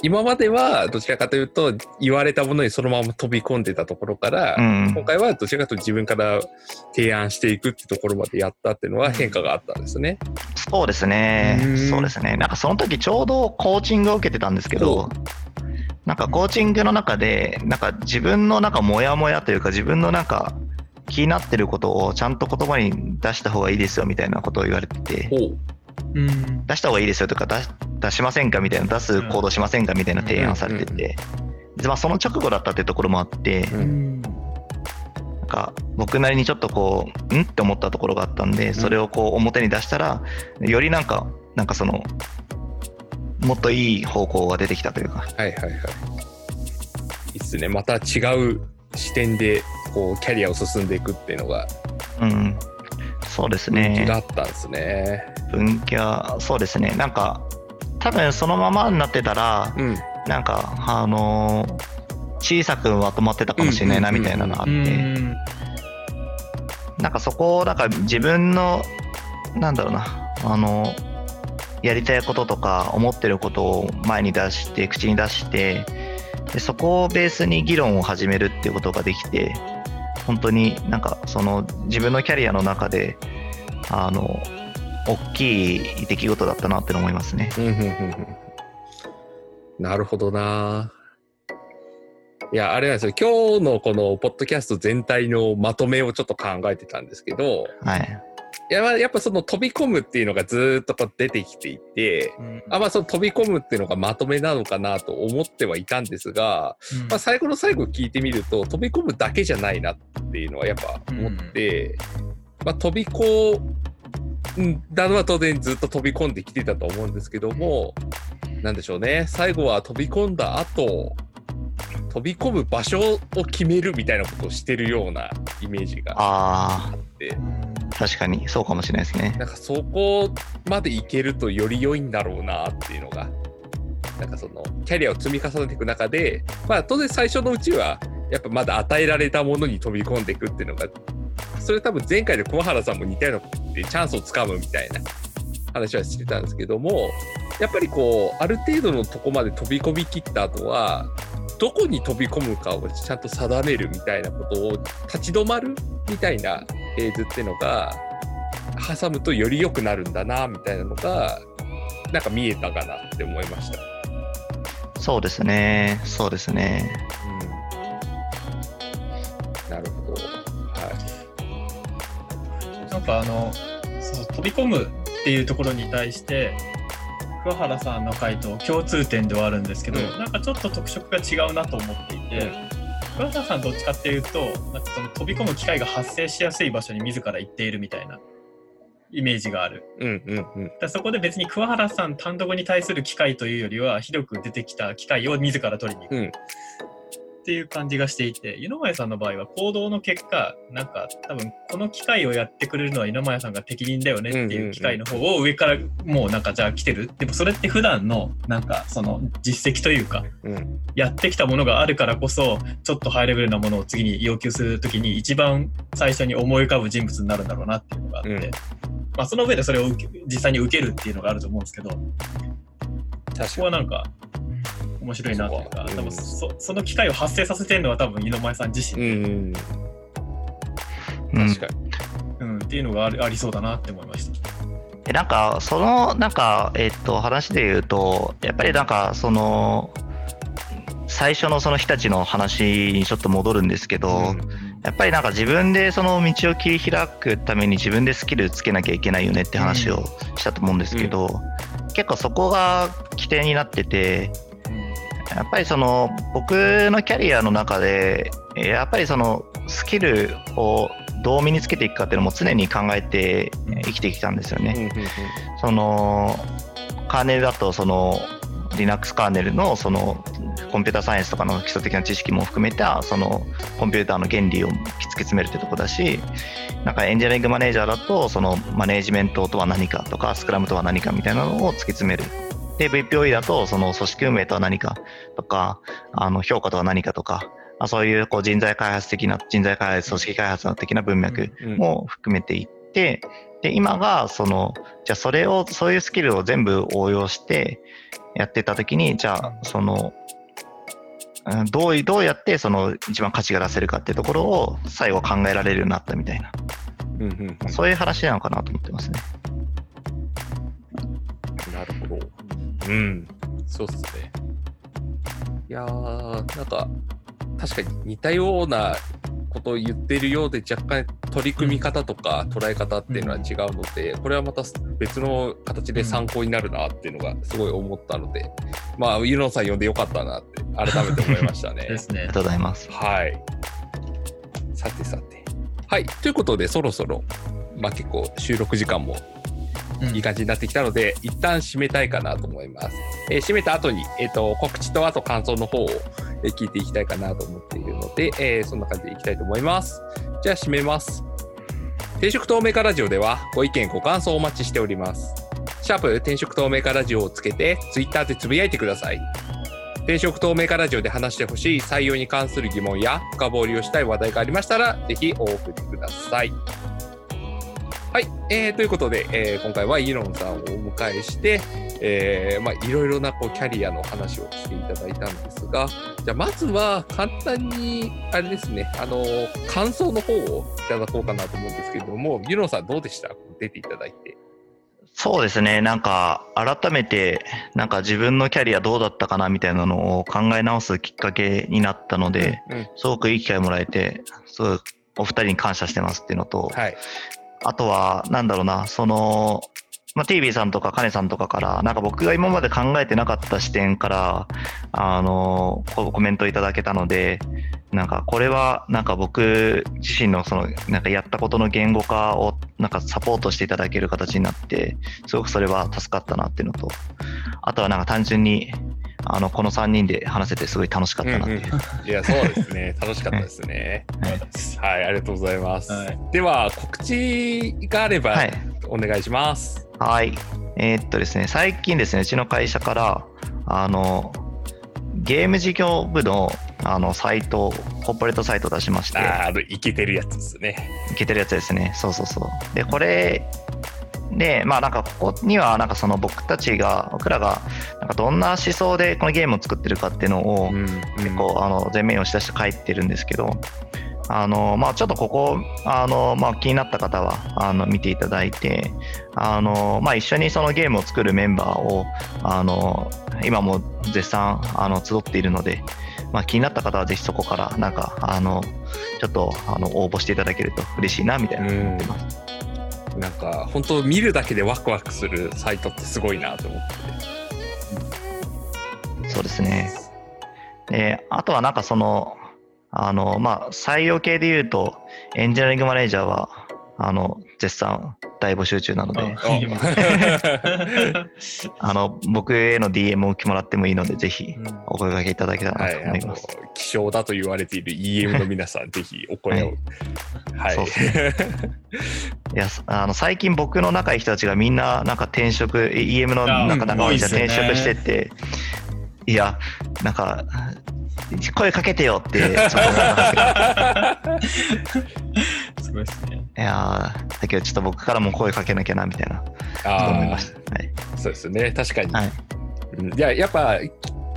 今まではどちらかというと言われたものにそのまま飛び込んでたところから、うん今回はどちらかというと自分から提案していくってところまでやったっていうのは変化があったんですね。そうですね。うん。そうですね。なんかその時ちょうどコーチングを受けてたんですけほど、なんかコーチングの中で、なんか自分のなんかモヤモヤというか自分のなんか気になってることをちゃんと言葉に出した方がいいですよみたいなことを言われてて、ほう。うん。出した方がいいですよとか出し出しませんかみたいな、出す行動しませんかみたいな提案されてて、でまあその直後だったっていうところもあって、うんか僕なりにちょっとこう、ん？って思ったところがあったんで、それをこう表に出したら、よりなんか、なんかその、もっといい方向が出てきたというか。はいはいはい。いいっすね。また違う視点で、こう、キャリアを進んでいくっていうのが、うん。そうですねが。あったんですね。分岐は、そうですね。なんか、多分そのままになってたら、うん。なんか、あのー小さくまとまってたかもしれないなうんみたいなのがあっうて、ん。なんかそこを、なんか自分の、なんだろうな、あの、やりたいこととか思ってることを前に出して、口に出して、でそこをベースに議論を始めるっていうことができて、本当になんかその自分のキャリアの中で、あの、大きい出来事だったなって思いますね。なるほどな。いや、あれなんですよ。今日のこのポッドキャスト全体のまとめをちょっと考えてたんですけど、はい。いや、まあやっぱその飛び込むっていうのがずーっとこう出てきていて、うんあまあその飛び込むっていうのがまとめなのかなと思ってはいたんですが、うんまあ最後の最後聞いてみると飛び込むだけじゃないなっていうのはやっぱ思って、まあ飛び込んだのは当然ずっと飛び込んできてたと思うんですけども、なんでしょうね、最後は飛び込んだ後、飛び込む場所を決めるみたいなことをしてるようなイメージがああって、確かにそうかもしれないですね。なんかそこまでいけるとより良いんだろうなっていうのが、なんかそのキャリアを積み重ねていく中で、まあ当然最初のうちはやっぱまだ与えられたものに飛び込んでいくっていうのが、それ多分前回の熊原さんも似たようなことでチャンスをつかむみたいな話はしてたんですけども、やっぱりこう、ある程度のとこまで飛び込み切った後は、どこに飛び込むかをちゃんと定めるみたいなことを立ち止まるみたいなフェーズっていうのが挟むとより良くなるんだなみたいなのがなんか見えたかなって思いました。そうですね。そうですね。うん、なるほど。はなんかあのそう飛び込むっていうところに対して桑原さんの回答共通点ではあるんですけど、うんなんかちょっと特色が違うなと思っていて、桑原さんどっちかっていうとなんかその飛び込む機会が発生しやすい場所に自ら行っているみたいなイメージがある。い。うんうんうん。だそこで別に桑原さん単独に対する機会というよりは広く出てきた機会を自ら取りに行くうんっていう感じがしていて湯前さんの場合は行動の結果なんか多分この機会をやってくれるのは湯前さんが適任だよねっていう機会の方を上からもうなんかじゃあ来てる。でもそれって普段のなんかその実績というかうん。やってきたものがあるからこそちょっとハイレベルなものを次に要求するときに一番最初に思い浮かぶ人物になるんだろうなっていうのがあって、うん。まあその上でそれを実際に受けるっていうのがあると思うんですけどこ確かこはなんか面白いなというかそうか多分そその機会を発生させてるのは多分井上さん自身、に。うん。うん。確かに。うん、っていうのがありありそうだなって思いました。えなんかそのなんかえっと話で言うとやっぱりなんかその最初のその日立の話にちょっと戻るんですけど、うん。やっぱりなんか自分でその道を切り開くために自分でスキルつけなきゃいけないよねって話をしたと思うんですけど、結構そこが起点になっててやっぱりその僕のキャリアの中でえーやっぱりそのスキルをどう身につけていくかっていうのも常に考えてえー生きてきたんですよね。そのカーネルだとその Linux カーネルのそのコンピューターサイエンスとかの基礎的な知識も含めたそのコンピューターの原理を突き詰めるってとこだしなんかエンジニアリングマネージャーだとそのマネージメントとは何かとかスクラムとは何かみたいなのを突き詰めるで VPOE だとその組織運営とは何かとかあの評価とは何かとかあそういうこう人材開発的な人材開発組織開発的な文脈うんも含めていって、で今がそのじゃあそれをそういうスキルを全部応用してやってた時にじゃあそのうんどういどうやってその一番価値が出せるかっていうところを最後考えられるようになったみたいな。うんうんうん。そういう話なのかなと思ってますね。うん、そうっすね。いやー、なんか、確かに似たようなことを言ってるようで、若干取り組み方とか捉え方っていうのは違うので、これはまた別の形で参考になるなっていうのがすごい思ったので、まあ、ユノさん呼んでよかったなって改めて思いましたね。ですねありが。とうございます。はい。さてさて。はい。ということで、そろそろ、まあ結構収録時間もうんいい感じになってきたので、一旦締めたいかなと思います。えー締めた後に、えっ、と、告知とあと感想の方を、え聞いていきたいかなと思っているので、えーそんな感じでいきたいと思います。じゃあ締めます。転職透明化ラジオではご意見ご感想をお待ちしております。シャープ転職透明化ラジオをつけてツイッターでつぶやいてください。転職透明化ラジオで話してほしい採用に関する疑問や深掘りをしたい話題がありましたらぜひお送りください。はい、えーということで、えー今回はイーロンさんをお迎えして、えーまあ、いろいろなこうキャリアの話をしていただいたんですが、じゃあまずは簡単にあれですね、あの感想の方をいただこうかなと思うんですけれども、イーロンさんどうでした？出ていただいて。そうですね、なんか改めて、なんか自分のキャリアどうだったかなみたいなのを考え直すきっかけになったので、うん、すごくいい機会もらえて、すごいお二人に感謝してますっていうのと、はい。あとは、なんだろうな、その、まあ、TV さんとかカネさんとかから、なんか僕が今まで考えてなかった視点から、あの、こコメントいただけたので、なんかこれは、なんか僕自身のその、なんかやったことの言語化を、なんかサポートしていただける形になって、すごくそれは助かったなっていうのと、あとはなんか単純に、あの、この3人で話せてすごい楽しかったなっていう。いや、そうですね。楽しかったですね。はい、ありがとうございます。はいでは、告知があれば、はいお願いします。はい。えーっとですね、最近ですね、うちの会社から、あの、ゲーム事業部のあのサイト、コーポレートサイトを出しまして、あーあの、いけてるやつですね。いけてるやつですね。そうそうそう。で、これで、まあなんかここには、なんかその僕たちが、僕らが、なんかどんな思想でこのゲームを作ってるかっていうのを、うん結構あの前面を押し出して書いてるんですけど、あのまあ、ちょっとここあの、まあ、気になった方はあの見ていただいてあの、まあ、一緒にそのゲームを作るメンバーをあの今も絶賛あの集っているので、まあ、気になった方はぜひそこからなんかあのちょっとあの応募していただけると嬉しいなみたいな思ってます。なんか、本当見るだけでワクワクするサイトってすごいなと思って。そうですね。で、あとはなんかその、あの、まあ、採用系で言うと、エンジニアリングマネージャーは、あの、絶賛大募集中なので、あ の、僕への DM を受けもらってもいいので、ぜひうん。お声掛けいただけたらは、ないと思います。あの希少だと言われている EM の皆さん、ぜひお声を。はい。そういや、あの、最近僕の仲いい人たちがみんな、なんか転職、EM の中仲いっすよね職してって、いや、なんか、声かけてよって、ちょっと思ったんですけど。す ごいですね。いやーだけどちょっと僕からも声かけなきゃなみたいなあ思いーました。はい。そうですね。確かに。はいうんいや、やっぱ、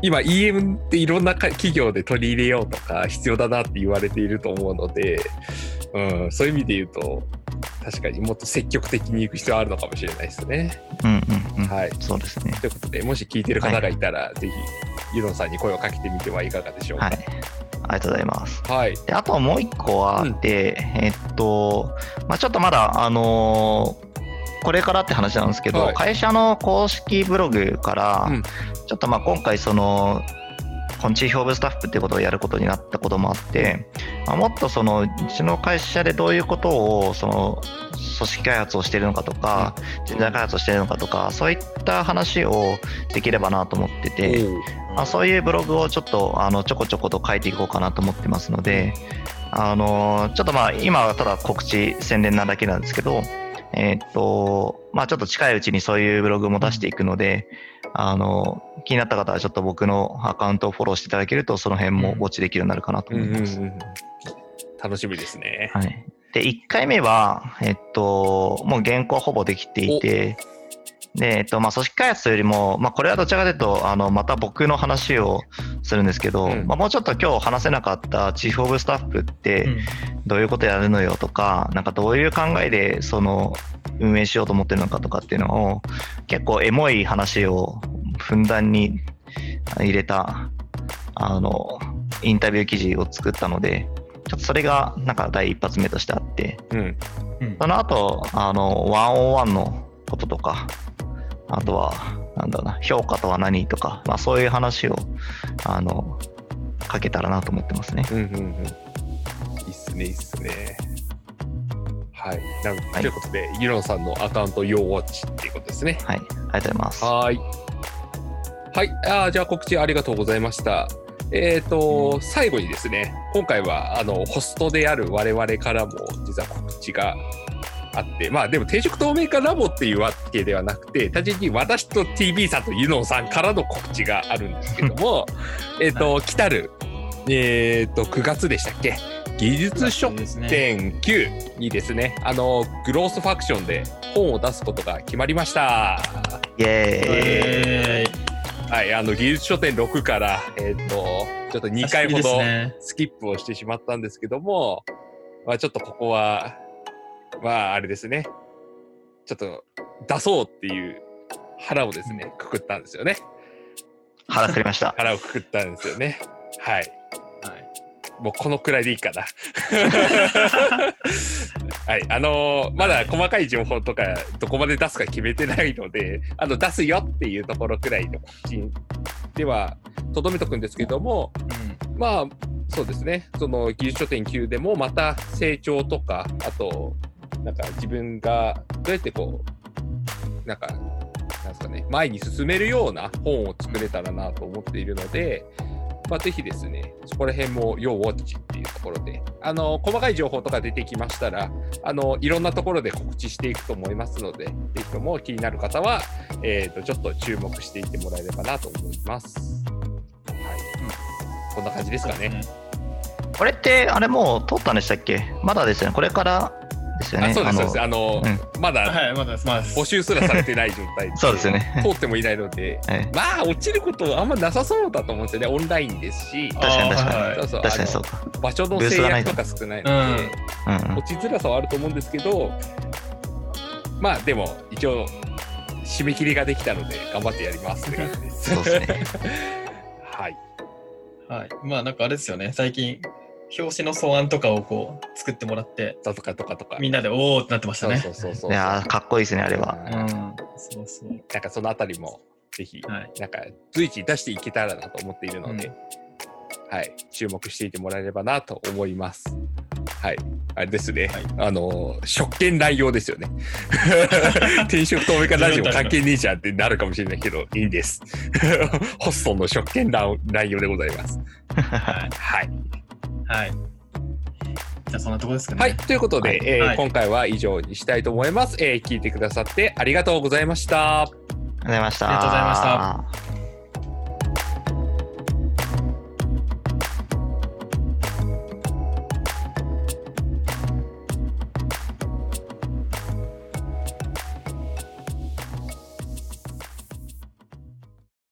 今 EM っていろんなか企業で取り入れようとか必要だなって言われていると思うので、うん、そういう意味で言うと、確かにもっと積極的に行く必要あるのかもしれないですね。うんうんうん。はい。そうですね。ということで、もし聞いてる方がいたら、ぜひ、ユノンさんに声をかけてみてはいかがでしょうか。はい。ありがとうございます。はい。であともう一個はあって、えっと、まあ、ちょっとまだ、あのーこれからって話なんですけど、はい会社の公式ブログから、うんちょっとまあ今回その、このチーフオブスタッフってことをやることになったこともあって、まあ、もっとそのうちの会社でどういうことをその組織開発をしているのかとか、人材開発をしているのかとか、そういった話をできればなと思ってて、まあ、そういうブログをちょっとあのちょこちょこと書いていこうかなと思ってますので、あのちょっとまあ今はただ告知宣伝なだけなんですけど、えーっとまあちょっと近いうちにそういうブログも出していくので、あの気になった方はちょっと僕のアカウントをフォローしていただけるとその辺もウォッチできるようになるかなとうん思います。うんうん楽しみですね。はい、で1回目は、えっと、もう原稿はほぼできていて、でえっとまあ、組織開発というよりも、まあ、これはどちらかというとあのまた僕の話をするんですけど、うん。まあ、もうちょっと今日話せなかったチーフ・オブ・スタッフってどういうことやるのよとか、なんかどういう考えでその運営しようと思ってるのかとかっていうのを結構エモい話をふんだんに入れたあのインタビュー記事を作ったのでちょっとそれがなんか第一発目としてあってうん。うんその後あのワンオンワンのこととかあとはなんだろうな評価とは何とか、まあ、そういう話をあの書けたらなと思ってますね。うんうんうん。いいっすね、いいっすね。はい。なのではいということで、ユノさんのアカウント、ヨーウォッチっていうことですね。はい。ありがとうございます。はーい。はい。あーじゃあ告知ありがとうございました。えっ、と、最後にですね、今回は、あの、ホストである我々からも、実は告知があって、まあでも定食透明化ラボっていうわけではなくて、単純に私と TV さんとユノンさんからの告知があるんですけども、えっと、来たる、えっ、と、9月でしたっけ？技術書。店9にですね、あの、グロースファクションで本を出すことが決まりました。イエーイ。えはい、あの技術書店6から、えっ、と、ちょっと2回ほどねスキップをしてしまったんですけども、まあちょっとここは、まああれですね、ちょっと出そうっていう腹をですね、くくったんですよね。腹くりました。腹をくくったんですよね。はい。はいもうこのくらいでいいかな。はい、あのーまだ細かい情報とかどこまで出すか決めてないので、あの出すよっていうところくらいの告知ではとどめとくんですけども、まあそうですね、その技術書店級でもまた成長とか、あと、なんか自分がどうやってこう、なんか、なんですかね、前に進めるような本を作れたらなと思っているので、まあ、ぜひですね、そこら辺も要ウォッチっていうところで、あの、細かい情報とか出てきましたら、あの、いろんなところで告知していくと思いますので、ぜひとも気になる方は、えっ、と、ちょっと注目していってもらえればなと思います。はい。こんな感じですかね。これって、あれもう通ったんでしたっけ？まだですね。これからですよね。あそうです、そうのです。あの、うまだはい、まだまだです。募集すらされてない状態で そうですよね。通ってもいないので、はいまあ、落ちることあんまなさそうだと思うんですよね、オンラインですし、確かに確かに確かにそう場所の制約とか少ないので、落ちづらさはあると思うんですけど、まあ、でも、一応、締め切りができたので、頑張ってやりますって感じです。そうですね。はい。はい。まあなんかあれですよね、最近、表紙の素案とかをこう作ってもらって、とかとかとか。みんなでおーってなってましたね。そうそうそうそう。いやーかっこいいですね、あれは。うん。そうそう。なんかそのあたりも、ぜひ、はい。なんか随時出していけたらなと思っているので、はい、注目していてもらえればなと思います。はい、あれですね、はいあの、職権乱用ですよね。転職透明化ラジオ関係ねえじゃんってなるかもしれないけど、いいんです。ホストンの職権乱乱用でございます。はい。はい。はい。じゃあそんなとこですかね。はい、ということで、はいえーはい今回は以上にしたいと思います、えー聞いてくださってありがとうございました。ありがとうございました。ありがとうございました。